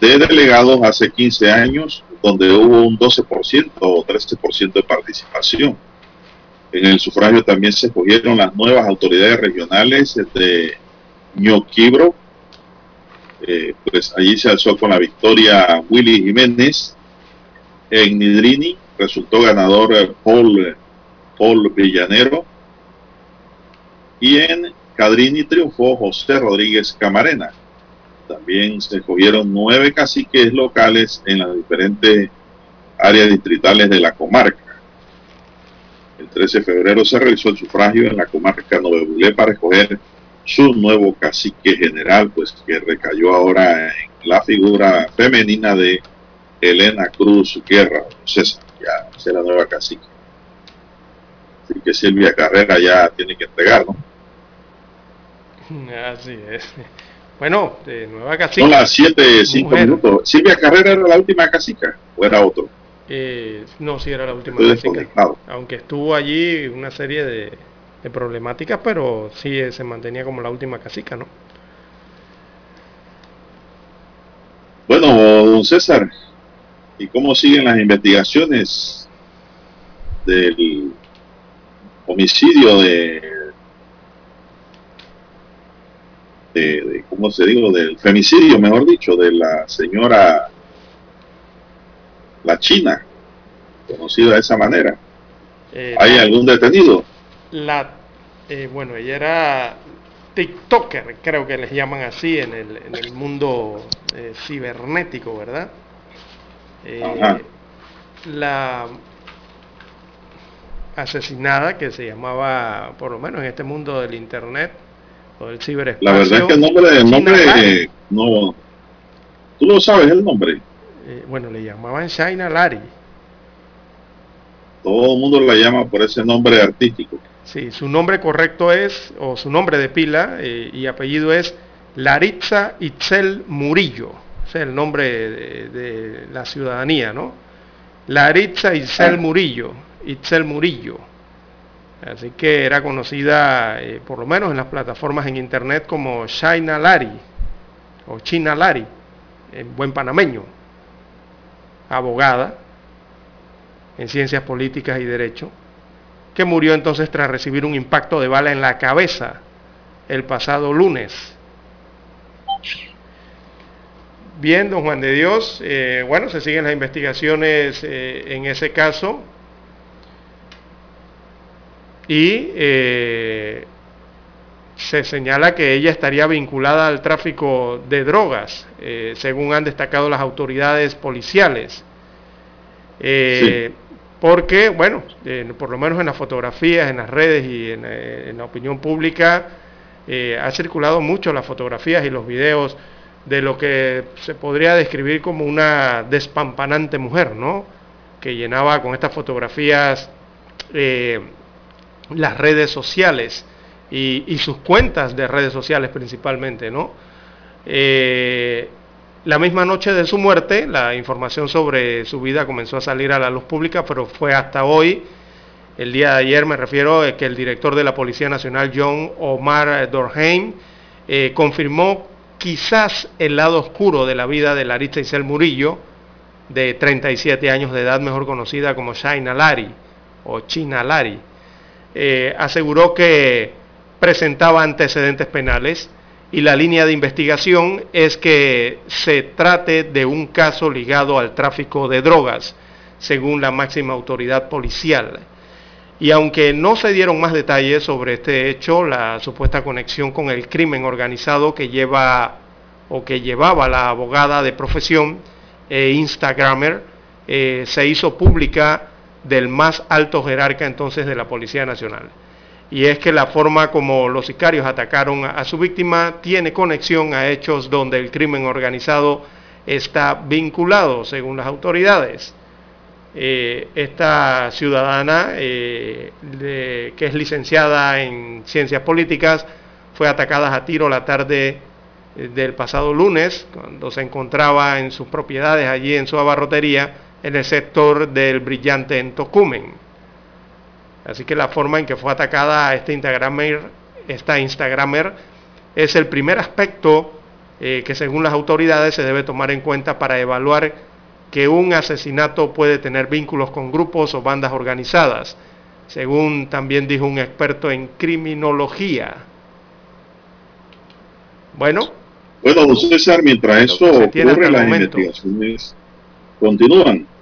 de delegados hace 15 años, donde hubo un 12% o 13% de participación. En el sufragio también se escogieron las nuevas autoridades regionales de Ñoquibro. Eh, pues allí se alzó con la victoria Willy Jiménez. En Nidrini resultó ganador eh, Paul Paul Villanero. Y en Cadrini triunfó José Rodríguez Camarena. También se escogieron nueve caciques locales en las diferentes áreas distritales de la comarca. El 13 de febrero se realizó el sufragio en la comarca Novebulé para escoger su nuevo cacique general, pues que recayó ahora en la figura femenina de Elena Cruz Guerra. César, ya la nueva cacique. Así que Silvia Carrera ya tiene que entregar, ¿no? *laughs* Así es. Bueno, de nueva cacica. Son las 7, 5 minutos. ¿Silvia Carrera era la última cacica o era otro? Eh, no, sí era la última cacica. Aunque estuvo allí una serie de, de problemáticas, pero sí eh, se mantenía como la última cacica, ¿no? Bueno, don César, ¿y cómo siguen las investigaciones del homicidio de, de, ¿cómo se digo? Del femicidio, mejor dicho, de la señora, la China, conocida de esa manera. Eh, ¿Hay algún detenido? La, eh, bueno, ella era TikToker, creo que les llaman así en el, en el mundo eh, cibernético, ¿verdad? la asesinada que se llamaba, por lo menos en este mundo del internet o del ciberespacio. La verdad es que el nombre, el nombre No. ¿Tú lo sabes el nombre? Eh, bueno, le llamaban Shaina Lari. Todo el mundo la llama por ese nombre artístico. Sí, su nombre correcto es, o su nombre de pila eh, y apellido es Laritza Itzel Murillo. O sea, el nombre de, de la ciudadanía, ¿no? Laritza Itzel Ah. Murillo. Itzel Murillo. Así que era conocida, eh, por lo menos en las plataformas en internet, como Shaina Lari o China Lari, en buen panameño. Abogada en ciencias políticas y derecho, que murió entonces tras recibir un impacto de bala en la cabeza el pasado lunes. Bien, don Juan de Dios, eh, bueno, se siguen las investigaciones eh, en ese caso y eh, se señala que ella estaría vinculada al tráfico de drogas, eh, según han destacado las autoridades policiales. Eh, Porque, bueno, por lo menos en las fotografías, en las redes y en, eh, en la opinión pública, ha circulado mucho las fotografías y los videos de lo que se podría describir como una despampanante mujer, ¿no? Que llenaba con estas fotografías eh, las redes sociales y, sus cuentas de redes sociales principalmente, ¿no? Eh, la misma noche de su muerte, la información sobre su vida comenzó a salir a la luz pública, pero fue hasta hoy, el día de ayer me refiero, eh, que el director de la Policía Nacional, John Omar Dorheim, eh, confirmó quizás el lado oscuro de la vida de Laritza Isel Murillo, de 37 años de edad, mejor conocida como Shaina Lari o China Lari. Eh, aseguró que presentaba antecedentes penales y la línea de investigación es que se trate de un caso ligado al tráfico de drogas, según la máxima autoridad policial. Y aunque no se dieron más detalles sobre este hecho, la supuesta conexión con el crimen organizado que lleva o que llevaba la abogada de profesión e Instagramer eh, se hizo pública del más alto jerarca entonces de la Policía Nacional. Y es que la forma como los sicarios atacaron a, su víctima tiene conexión a hechos donde el crimen organizado está vinculado, según las autoridades. Eh, esta ciudadana, eh, que es licenciada en ciencias políticas, fue atacada a tiro la tarde eh, del pasado lunes, cuando se encontraba en sus propiedades allí en su abarrotería, en el sector del Brillante en Tocumen. Así que la forma en que fue atacada a este Instagramer, esta Instagramer es el primer aspecto eh, que según las autoridades se debe tomar en cuenta para evaluar que un asesinato puede tener vínculos con grupos o bandas organizadas, según también dijo un experto en criminología. Bueno, Bueno, don César, mientras eso ocurre, las momento. investigaciones continúan.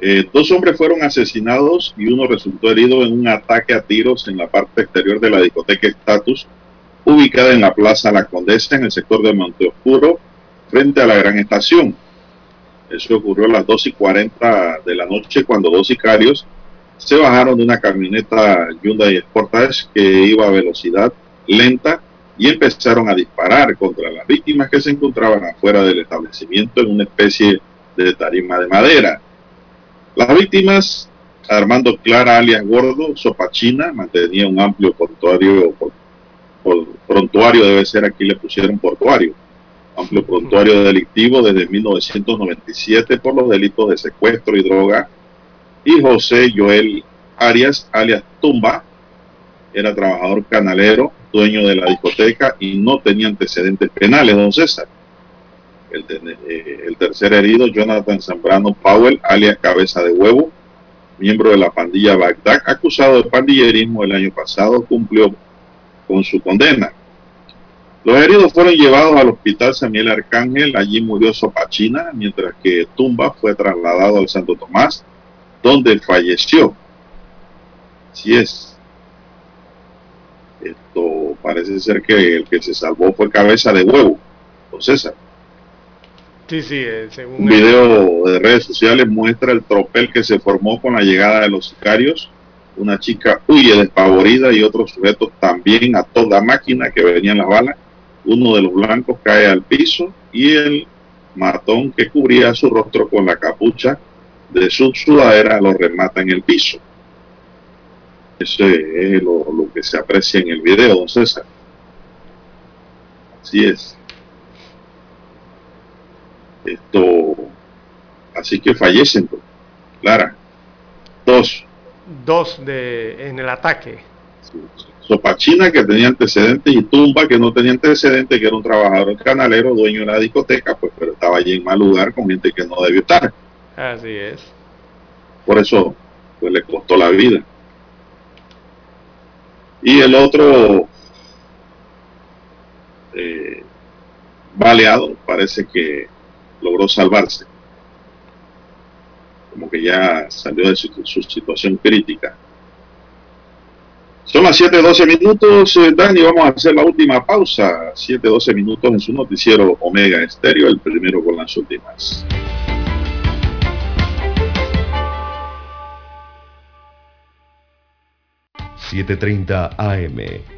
Eh, dos hombres fueron asesinados y uno resultó herido en un ataque a tiros en la parte exterior de la discoteca Status, ubicada en la Plaza La Condesa, en el sector de Monteoscuro, frente a la Gran Estación. Eso ocurrió a las 2 y 40 de la noche cuando dos sicarios se bajaron de una camioneta Hyundai Sportage que iba a velocidad lenta y empezaron a disparar contra las víctimas que se encontraban afuera del establecimiento en una especie de tarima de madera. Las víctimas, Armando Clara alias Gordo, Sopachina, mantenía un amplio prontuario, por- por- prontuario debe ser aquí le pusieron portuario, amplio prontuario delictivo desde 1997 por los delitos de secuestro y droga. Y José Joel Arias, alias Tumba, era trabajador canalero, dueño de la discoteca y no tenía antecedentes penales, don César. Eh, el tercer herido, Jonathan Zambrano Powell, alias Cabeza de Huevo, miembro de la pandilla Bagdad, acusado de pandillerismo el año pasado, cumplió con su condena. Los heridos fueron llevados al hospital Samuel Arcángel, allí murió Sopachina, mientras que Tumba fue trasladado al Santo Tomás, donde falleció. Así es. Esto parece ser que el que se salvó fue cabeza de huevo, don César. Sí, sí, eh, según Un video de redes sociales muestra el tropel que se formó con la llegada de los sicarios. Una chica huye despavorida y otros sujetos también a toda máquina que venían las balas uno de los blancos cae al piso y el matón que cubría su rostro con la capucha de su sudadera lo remata en el piso. Eso es lo, lo que se aprecia en el video, don César. Así es. Esto, así que fallecen, pues. Clara. Dos. Dos de, en el ataque. Sopachina que tenía antecedentes y Tumba que no tenía antecedentes, que era un trabajador canalero, dueño de la discoteca, pues pero estaba allí en mal lugar con gente que no debió estar. Así es. Por eso pues le costó la vida. Y el otro eh, baleado parece que logró salvarse. Como que ya salió de su, situación crítica. Son las 7.12 minutos, eh, Dani, vamos a hacer la última pausa. 7.12 minutos en su noticiero Omega Estéreo, el primero con las últimas. ...7.30 AM...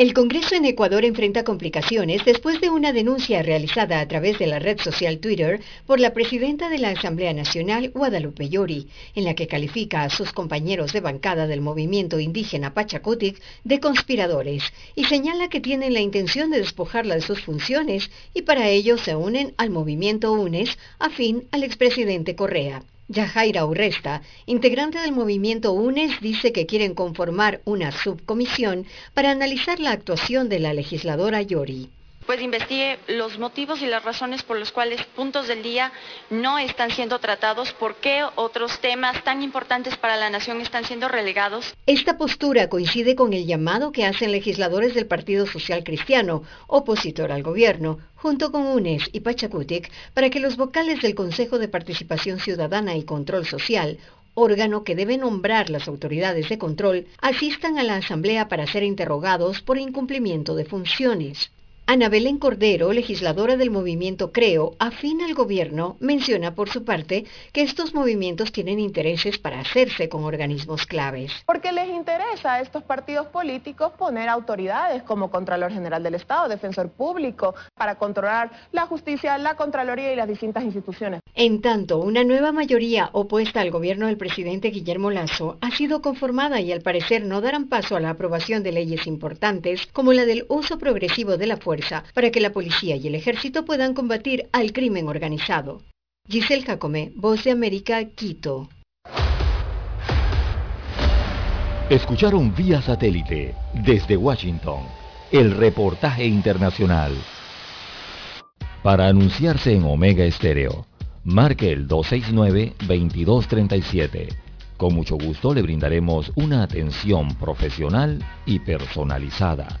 El Congreso en Ecuador enfrenta complicaciones después de una denuncia realizada a través de la red social Twitter por la presidenta de la Asamblea Nacional, Guadalupe Llori, en la que califica a sus compañeros de bancada del movimiento indígena Pachacutic de conspiradores y señala que tienen la intención de despojarla de sus funciones y para ello se unen al movimiento UNES afín al expresidente Correa. Yajaira Urresta, integrante del movimiento UNES, dice que quieren conformar una subcomisión para analizar la actuación de la legisladora Yori pues investigue los motivos y las razones por los cuales puntos del día no están siendo tratados, por qué otros temas tan importantes para la nación están siendo relegados. Esta postura coincide con el llamado que hacen legisladores del Partido Social Cristiano, opositor al gobierno, junto con UNES y Pachacutic, para que los vocales del Consejo de Participación Ciudadana y Control Social, órgano que debe nombrar las autoridades de control, asistan a la Asamblea para ser interrogados por incumplimiento de funciones. Ana Belén Cordero, legisladora del movimiento Creo, afín al gobierno, menciona por su parte que estos movimientos tienen intereses para hacerse con organismos claves. Porque les interesa a estos partidos políticos poner autoridades como Contralor General del Estado, Defensor Público, para controlar la justicia, la Contraloría y las distintas instituciones. En tanto, una nueva mayoría opuesta al gobierno del presidente Guillermo Lazo ha sido conformada y al parecer no darán paso a la aprobación de leyes importantes como la del uso progresivo de la fuerza para que la policía y el ejército puedan combatir al crimen organizado. Giselle Jacome, Voz de América, Quito. Escucharon vía satélite desde Washington el reportaje internacional. Para anunciarse en Omega Estéreo, marque el 269-2237. Con mucho gusto le brindaremos una atención profesional y personalizada.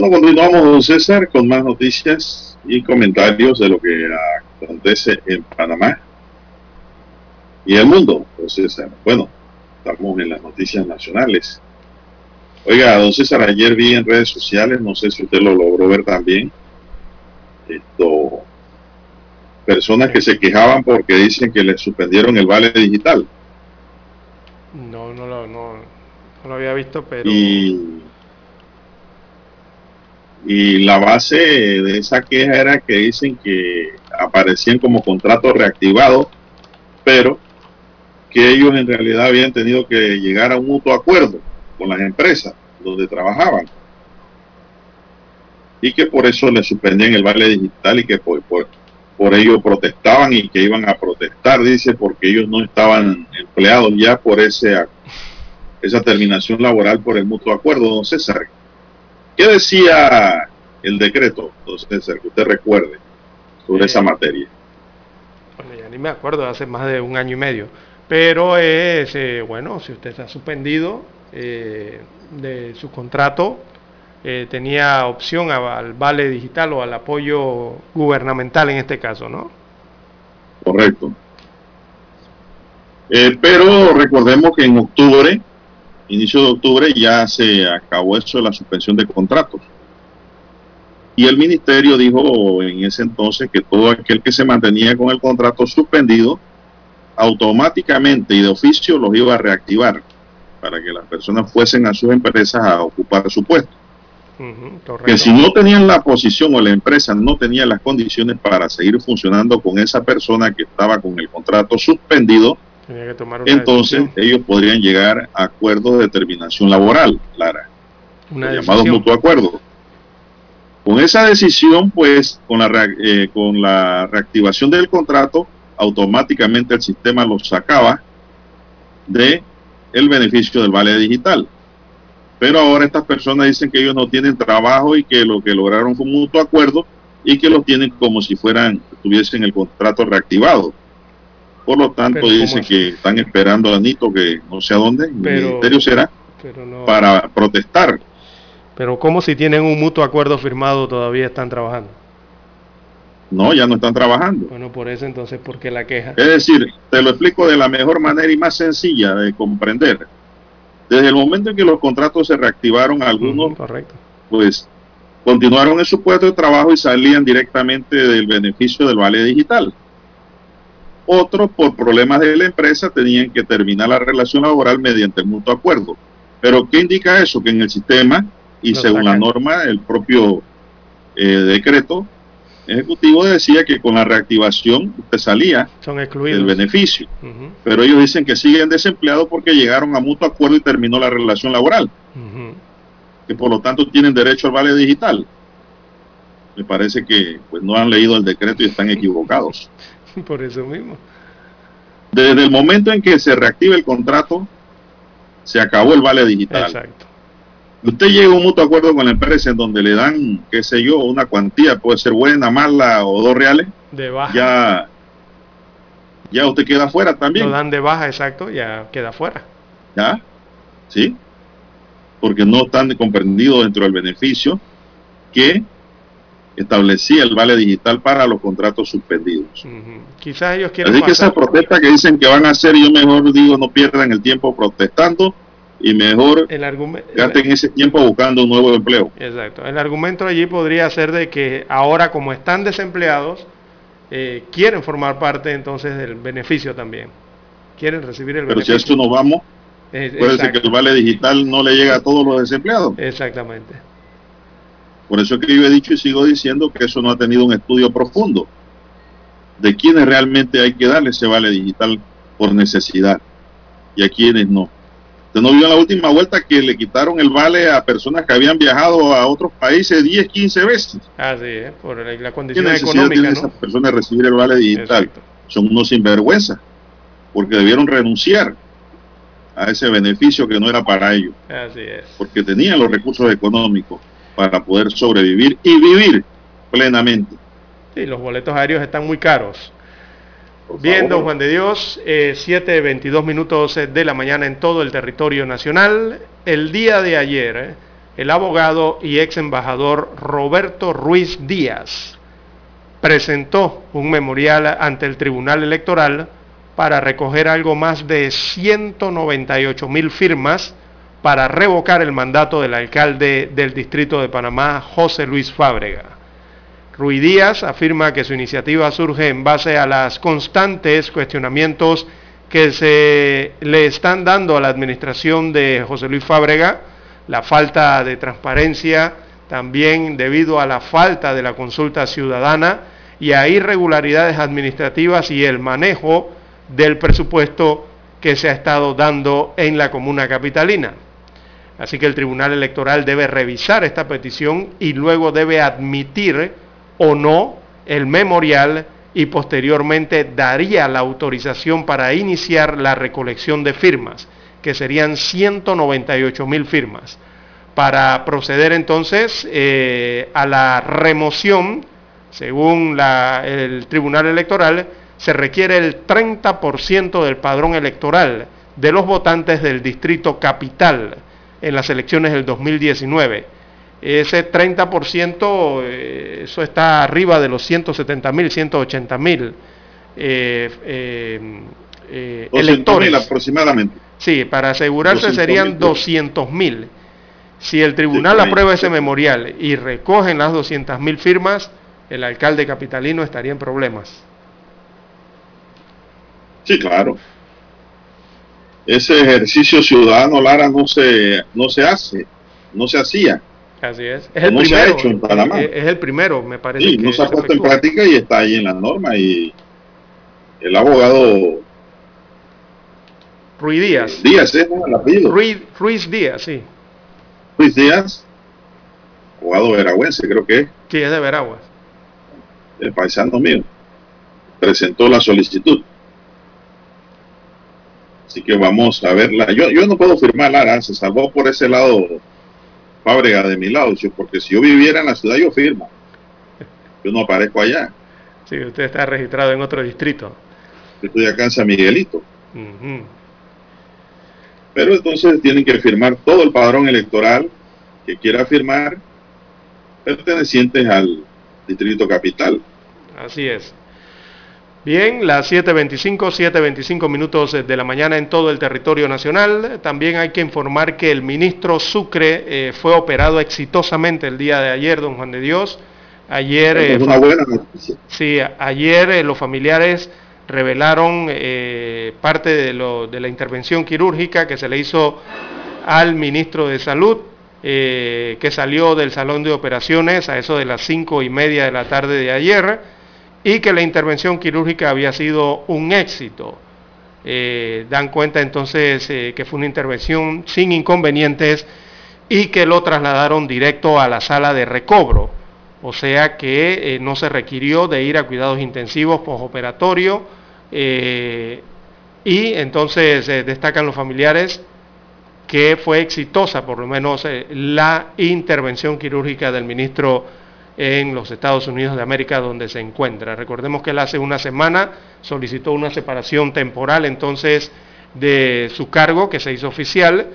Bueno, continuamos, don César, con más noticias y comentarios de lo que acontece en Panamá y el mundo, don César. Bueno, estamos en las noticias nacionales. Oiga, don César, ayer vi en redes sociales, no sé si usted lo logró ver también, esto, personas que se quejaban porque dicen que les suspendieron el vale digital. No, no, no, no. No lo había visto, pero... Y, y la base de esa queja era que dicen que aparecían como contratos reactivados, pero que ellos en realidad habían tenido que llegar a un mutuo acuerdo con las empresas donde trabajaban y que por eso le suspendían el vale digital y que por, por, por ello protestaban y que iban a protestar, dice, porque ellos no estaban empleados ya por ese, esa terminación laboral por el mutuo acuerdo, don César. ¿Qué decía el decreto, don César, que usted recuerde sobre esa materia? Bueno, ya ni me acuerdo, hace más de un año y medio. Pero es, eh, bueno, si usted está suspendido eh, de su contrato, eh, tenía opción al vale digital o al apoyo gubernamental en este caso, ¿no? Correcto. Eh, pero recordemos que en octubre, inicio de octubre, ya se acabó eso de la suspensión de contratos. Y el ministerio dijo en ese entonces que todo aquel que se mantenía con el contrato suspendido, automáticamente y de oficio los iba a reactivar para que las personas fuesen a sus empresas a ocupar su puesto. Que si no tenían la posición o la empresa no tenía las condiciones para seguir funcionando con esa persona que estaba con el contrato suspendido, Tenía que tomar una entonces decisión. ellos podrían llegar a acuerdos de terminación laboral, Lara, Una los llamados mutuo acuerdo. Con esa decisión, pues, con la, eh, con la reactivación del contrato, automáticamente el sistema los sacaba de el beneficio del vale digital. Pero ahora estas personas dicen que ellos no tienen trabajo y que lo que lograron fue un mutuo acuerdo y que los tienen como si fueran, tuviesen el contrato reactivado. Por lo tanto, Pero ¿cómo dicen que están esperando a Nito, que no sé a dónde, en el Pero- ministerio será, Pero no. para protestar. Pero ¿cómo si tienen un mutuo acuerdo firmado todavía están trabajando? No, ya no están trabajando. Bueno, por eso entonces, ¿por qué la queja? Es decir, te lo explico de la mejor manera y más sencilla de comprender. Desde el momento en que los contratos se reactivaron, algunos Correcto. pues continuaron en su puesto de trabajo y salían directamente del beneficio del vale digital. Otros, por problemas de la empresa, tenían que terminar la relación laboral mediante el mutuo acuerdo. Pero, ¿qué indica eso? Que en el sistema, y según la norma, el propio eh, decreto ejecutivo decía que con la reactivación usted salía Son del beneficio. Pero ellos dicen que siguen desempleados porque llegaron a mutuo acuerdo y terminó la relación laboral que por lo tanto tienen derecho al vale digital. Me parece que pues no han leído el decreto y están equivocados. *laughs* Por eso mismo. Desde el momento en que se reactiva el contrato, se acabó el vale digital. Exacto. Usted llega a un mutuo acuerdo con la empresa en donde le dan, qué sé yo, una cuantía, puede ser buena, mala o dos reales, De baja. ya, ya usted queda fuera también. Lo dan de baja, exacto, ya queda fuera. ¿Ya? ¿Sí? Porque no están comprendidos dentro del beneficio que establecía el vale digital para los contratos suspendidos. Ujú. Quizás ellos quieren Así que esas protestas que dicen que van a hacer, yo mejor digo, no pierdan el tiempo protestando y mejor el gasten ese tiempo buscando un nuevo empleo. Exacto. El argumento allí podría ser de que ahora como están desempleados, eh, quieren formar parte entonces del beneficio también. Quieren recibir el Pero si a beneficio. esto nos vamos, puede ser que el vale digital no le llega a todos los desempleados. Exactamente. Por eso es que yo he dicho y sigo diciendo que eso no ha tenido un estudio profundo de quiénes realmente hay que darle ese vale digital por necesidad y a quienes no. Usted no vio en la última vuelta que le quitaron el vale a personas que habían viajado a otros países 10, 15 veces. Así es, por la, la ¿Qué condición necesidad económica, ¿no? esas personas recibir el vale digital? Son unos sinvergüenza, porque debieron renunciar a ese beneficio que no era para ellos, Así es. porque tenían los recursos económicos para poder sobrevivir y vivir plenamente. Sí, los boletos aéreos están muy caros. Bien, don Juan de Dios, eh, 7.22 minutos eh, de la mañana en todo el territorio nacional. El día de ayer, eh, el abogado y ex embajador Roberto Ruiz Díaz presentó un memorial ante el Tribunal Electoral para recoger algo más de 198 mil firmas para revocar el mandato del alcalde del Distrito de Panamá, José Luis Fábrega. Ruiz Díaz afirma que su iniciativa surge en base a las constantes cuestionamientos que se le están dando a la administración de José Luis Fábrega, la falta de transparencia, también debido a la falta de la consulta ciudadana y a irregularidades administrativas y el manejo del presupuesto que se ha estado dando en la comuna capitalina. Así que el Tribunal Electoral debe revisar esta petición y luego debe admitir o no el memorial y posteriormente daría la autorización para iniciar la recolección de firmas, que serían 198 mil firmas, para proceder entonces eh, a la remoción, según la, el Tribunal Electoral, se requiere el 30% del padrón electoral de los votantes del Distrito Capital en las elecciones del 2019. Ese 30%, eh, eso está arriba de los 170 mil, 180 mil eh, eh, electores. aproximadamente. Sí, para asegurarse serían 200 mil. Si el tribunal aprueba ese memorial y recogen las 200 mil firmas, el alcalde capitalino estaría en problemas. Sí, claro. Ese ejercicio ciudadano, Lara, no se, no se hace, no se hacía. Así es. Es el no se ha primero. hecho en Panamá. Es, es el primero, me parece. Sí, que no se ha puesto en práctica y está ahí en la norma y el abogado Ruiz Díaz. Díaz, ¿eh? ¿no? El apellido. Ruiz, Ruiz Díaz, sí. Ruiz Díaz, abogado veragüense creo que es, Sí, es de Veraguas. el paisano mío, presentó la solicitud. Así que vamos a verla. Yo, yo no puedo firmar, Lara, se salvó por ese lado Fábrega de mi lado, sí, porque si yo viviera en la ciudad yo firmo. Yo no aparezco allá, Sí, usted está registrado en otro distrito. yo estoy acá en San Miguelito. Pero entonces tienen que firmar todo el padrón electoral que quiera firmar pertenecientes al distrito capital. Así es. Bien, las 7.25, 7.25 minutos de la mañana en todo el territorio nacional. También hay que informar que el ministro Sucre eh, fue operado exitosamente el día de ayer, don Juan de Dios. Ayer, eh, una buena noticia. sí, ayer eh, los familiares revelaron eh, parte de, lo- de la intervención quirúrgica que se le hizo al ministro de Salud, que salió del salón de operaciones a eso de las cinco y media de la tarde de ayer, y que la intervención quirúrgica había sido un éxito. Eh, dan cuenta entonces eh, que fue una intervención sin inconvenientes y que lo trasladaron directo a la sala de recobro. O sea que eh, no se requirió de ir a cuidados intensivos postoperatorio y entonces destacan los familiares que fue exitosa por lo menos la intervención quirúrgica del ministro en los Estados Unidos de América donde se encuentra. Recordemos que él hace una semana solicitó una separación temporal entonces de su cargo que se hizo oficial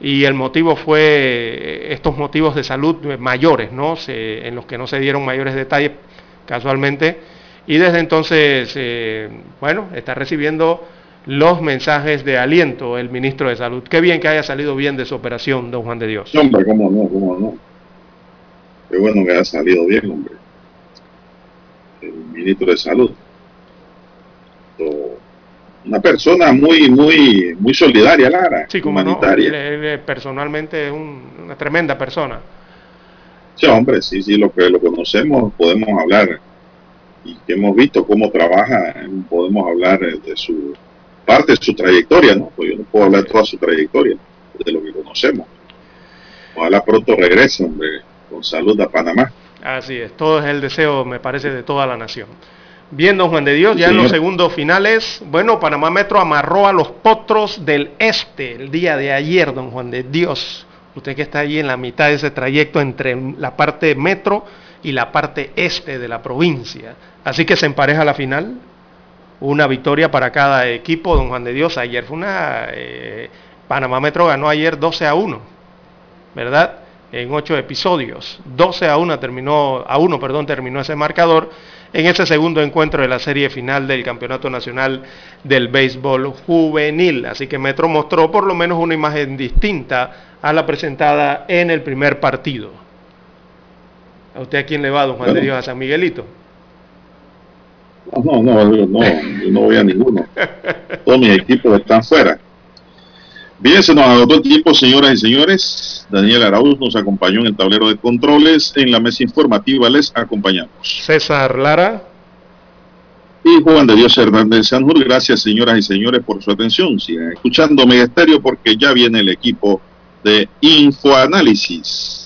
y el motivo fue eh, estos motivos de salud mayores, ¿no? Se- en los que no se dieron mayores detalles casualmente y desde entonces, eh, bueno, está recibiendo los mensajes de aliento el ministro de Salud. Qué bien que haya salido bien de su operación, don Juan de Dios. Hombre, cómo no, cómo no. Qué bueno que ha salido bien, hombre. El ministro de Salud. Una persona muy, muy, muy solidaria, Lara. Sí, como no, humanitaria. él, él, eh, personalmente es un- una tremenda persona. Sí, hombre, sí, sí, lo que lo conocemos, podemos hablar y que hemos visto cómo trabaja, podemos hablar de su parte de su trayectoria, ¿no? Pues yo no puedo hablar de toda su trayectoria, de lo que conocemos. Ojalá pronto regrese, hombre, con salud a Panamá. Así es, todo es el deseo, me parece, de toda la nación. Bien, don Juan de Dios, ya en los segundos finales, bueno, Panamá Metro amarró a los potros del este el día de ayer, don Juan de Dios. Usted que está allí en la mitad de ese trayecto entre la parte metro y la parte este de la provincia. Así que se empareja la final. Una victoria para cada equipo, don Juan de Dios. Ayer fue una... eh, Panamá Metro ganó ayer 12 a 1. ¿verdad? En ocho episodios. 12 a 1 terminó, a 1, perdón, terminó ese marcador en ese segundo encuentro de la serie final del Campeonato Nacional del Béisbol Juvenil. Así que Metro mostró por lo menos una imagen distinta a la presentada en el primer partido. ¿A usted a quién le va, don Juan de. Dios? A San Miguelito. No, no, no, no, yo no voy a ninguno. Todos mis equipos están fuera. Bien, se nos agotó el tiempo, señoras y señores. Daniel Arauz nos acompañó en el tablero de controles. En la mesa informativa les acompañamos. César Lara. Y Juan de Dios Hernández Sanjur. Gracias, señoras y señores, por su atención. Sigan escuchando Estéreo porque ya viene el equipo de Infoanálisis.